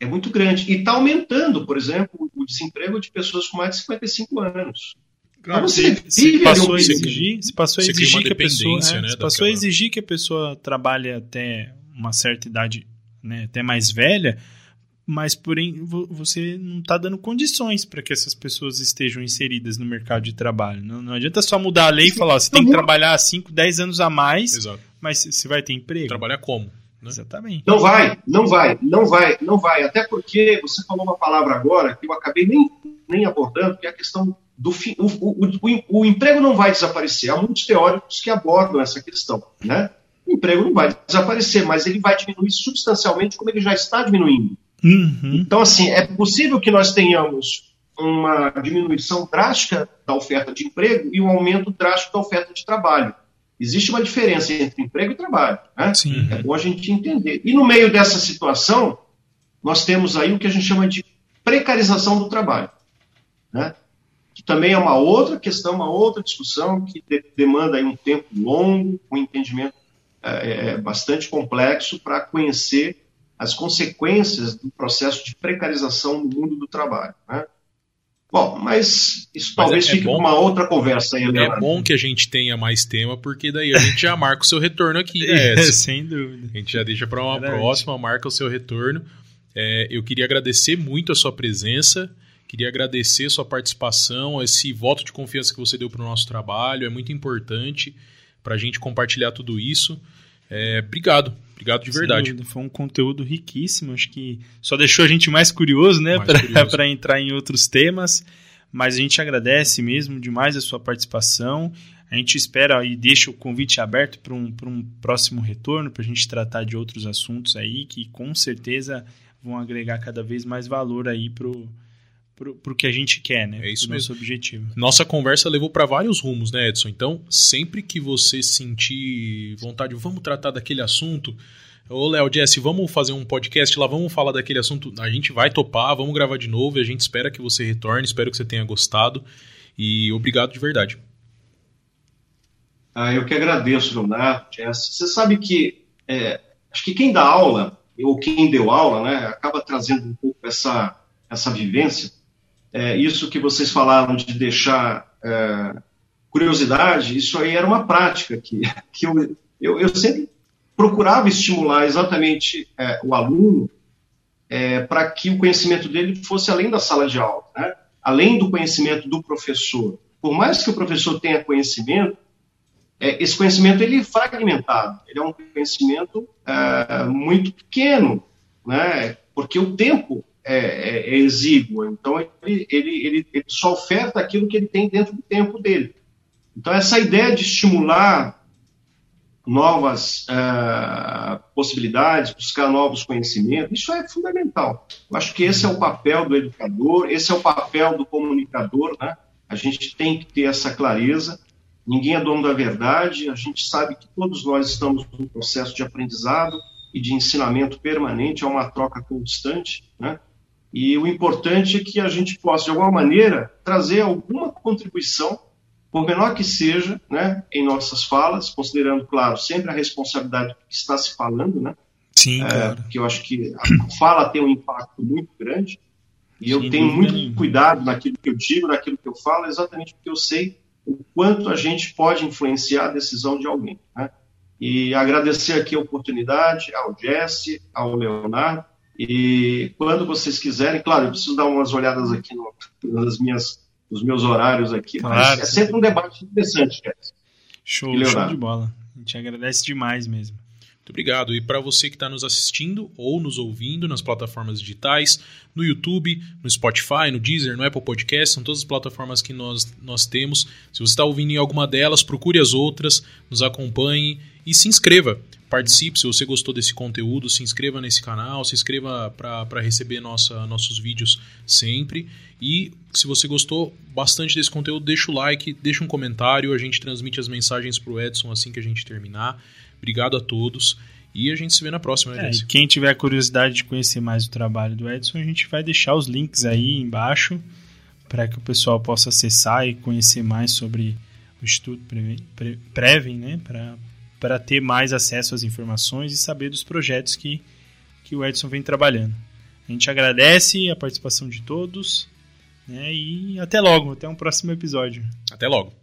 Speaker 1: É muito grande. E está aumentando, por exemplo, o desemprego de pessoas com mais de 55 anos.
Speaker 3: Claro, você se, passou a exigir, se passou a exigir que a pessoa, é, né, se passou a exigir que a pessoa trabalhe até uma certa idade, né, até mais velha, mas porém você não está dando condições para que essas pessoas estejam inseridas no mercado de trabalho. Não, não adianta só mudar a lei e falar, você tem que trabalhar 5, 10 anos a mais, Exato. mas você vai ter emprego.
Speaker 2: Trabalhar como?
Speaker 3: Né? Exatamente.
Speaker 1: Não vai, não vai, não vai, não vai. Até porque você falou uma palavra agora que eu acabei nem, nem abordando, que é a questão do fim. O, o, o, o emprego não vai desaparecer. Há muitos teóricos que abordam essa questão. Né? O emprego não vai desaparecer, mas ele vai diminuir substancialmente como ele já está diminuindo. Uhum. Então, assim, é possível que nós tenhamos uma diminuição drástica da oferta de emprego e um aumento drástico da oferta de trabalho. Existe uma diferença entre emprego e trabalho. Né? É bom a gente entender. E no meio dessa situação, nós temos aí o que a gente chama de precarização do trabalho. Né? Que também é uma outra questão, uma outra discussão que de demanda aí um tempo longo, um entendimento é, é bastante complexo para conhecer as consequências do processo de precarização no mundo do trabalho. Né? Bom, mas isso mas talvez é, é fique para uma outra conversa aí,
Speaker 2: Leonardo. É bom que a gente tenha mais tema, porque daí a gente já marca o seu retorno aqui, né, é,
Speaker 3: Sem dúvida.
Speaker 2: A gente já deixa para uma Verdade. próxima, marca o seu retorno. É, eu queria agradecer muito a sua presença, queria agradecer a sua participação, esse voto de confiança que você deu para o nosso trabalho, é muito importante para a gente compartilhar tudo isso. É, obrigado, obrigado de verdade.
Speaker 3: Foi um conteúdo riquíssimo, acho que só deixou a gente mais curioso, né, para entrar em outros temas. Mas a gente agradece mesmo demais a sua participação. A gente espera e deixa o convite aberto para um, um próximo retorno, para a gente tratar de outros assuntos aí que com certeza vão agregar cada vez mais valor aí para para o que a gente quer, né?
Speaker 2: É isso
Speaker 3: pro
Speaker 2: mesmo.
Speaker 3: Nosso objetivo.
Speaker 2: Nossa conversa levou para vários rumos, né, Edson? Então, sempre que você sentir vontade, vamos tratar daquele assunto. Ô, Léo, Jesse, vamos fazer um podcast lá, vamos falar daquele assunto. A gente vai topar, vamos gravar de novo e a gente espera que você retorne, espero que você tenha gostado. E obrigado de verdade.
Speaker 1: Ah, eu que agradeço, Leonardo, Jesse. Você sabe que é, acho que quem dá aula, ou quem deu aula, né, acaba trazendo um pouco essa, essa vivência é, isso que vocês falaram de deixar é, curiosidade, isso aí era uma prática que, que eu, eu, eu sempre procurava estimular exatamente é, o aluno é, para que o conhecimento dele fosse além da sala de aula, né? além do conhecimento do professor. Por mais que o professor tenha conhecimento, é, esse conhecimento ele é fragmentado, ele é um conhecimento é, muito pequeno, né? porque o tempo é, é, é exígua. Então, ele, ele, ele, ele, só oferta aquilo que ele tem dentro do tempo dele. Então, essa ideia de estimular novas uh, possibilidades, buscar novos conhecimentos, isso é fundamental. Eu acho que esse é o papel do educador, esse é o papel do comunicador, né? A gente tem que ter essa clareza. Ninguém é dono da verdade, a gente sabe que todos nós estamos num processo de aprendizado e de ensinamento permanente, é uma troca constante, né? E o importante é que a gente possa, de alguma maneira, trazer alguma contribuição, por menor que seja, né, em nossas falas, considerando, claro, sempre a responsabilidade que está se falando, né?
Speaker 3: Sim, é, claro.
Speaker 1: Porque eu acho que a fala tem um impacto muito grande. E eu tenho muito cuidado naquilo que eu digo, naquilo que eu falo, exatamente porque eu sei o quanto a gente pode influenciar a decisão de alguém. Né? E agradecer aqui a oportunidade ao Jesse, ao Leonardo, e quando vocês quiserem, claro, eu preciso dar umas olhadas aqui no, nas minhas, nos meus horários aqui, claro, mas é sempre um debate interessante, Jess.
Speaker 3: Show, show de bola. A gente agradece demais mesmo.
Speaker 2: Muito obrigado. E para você que está nos assistindo ou nos ouvindo nas plataformas digitais, no YouTube, no Spotify, no Deezer, no Apple Podcast, são todas as plataformas que nós, nós temos. Se você está ouvindo em alguma delas, procure as outras, nos acompanhe e se inscreva participe, se você gostou desse conteúdo, se inscreva nesse canal, se inscreva para receber nossa, nossos vídeos sempre. E se você gostou bastante desse conteúdo, deixa o like, deixa um comentário, a gente transmite as mensagens para o Edson assim que a gente terminar. Obrigado a todos. E a gente se vê na próxima,
Speaker 3: né, é, Quem tiver curiosidade de conhecer mais o trabalho do Edson, a gente vai deixar os links aí embaixo para que o pessoal possa acessar e conhecer mais sobre o Instituto Prevem, né? Para ter mais acesso às informações e saber dos projetos que, que o Edson vem trabalhando. A gente agradece a participação de todos né? e até logo, até um próximo episódio.
Speaker 2: Até logo.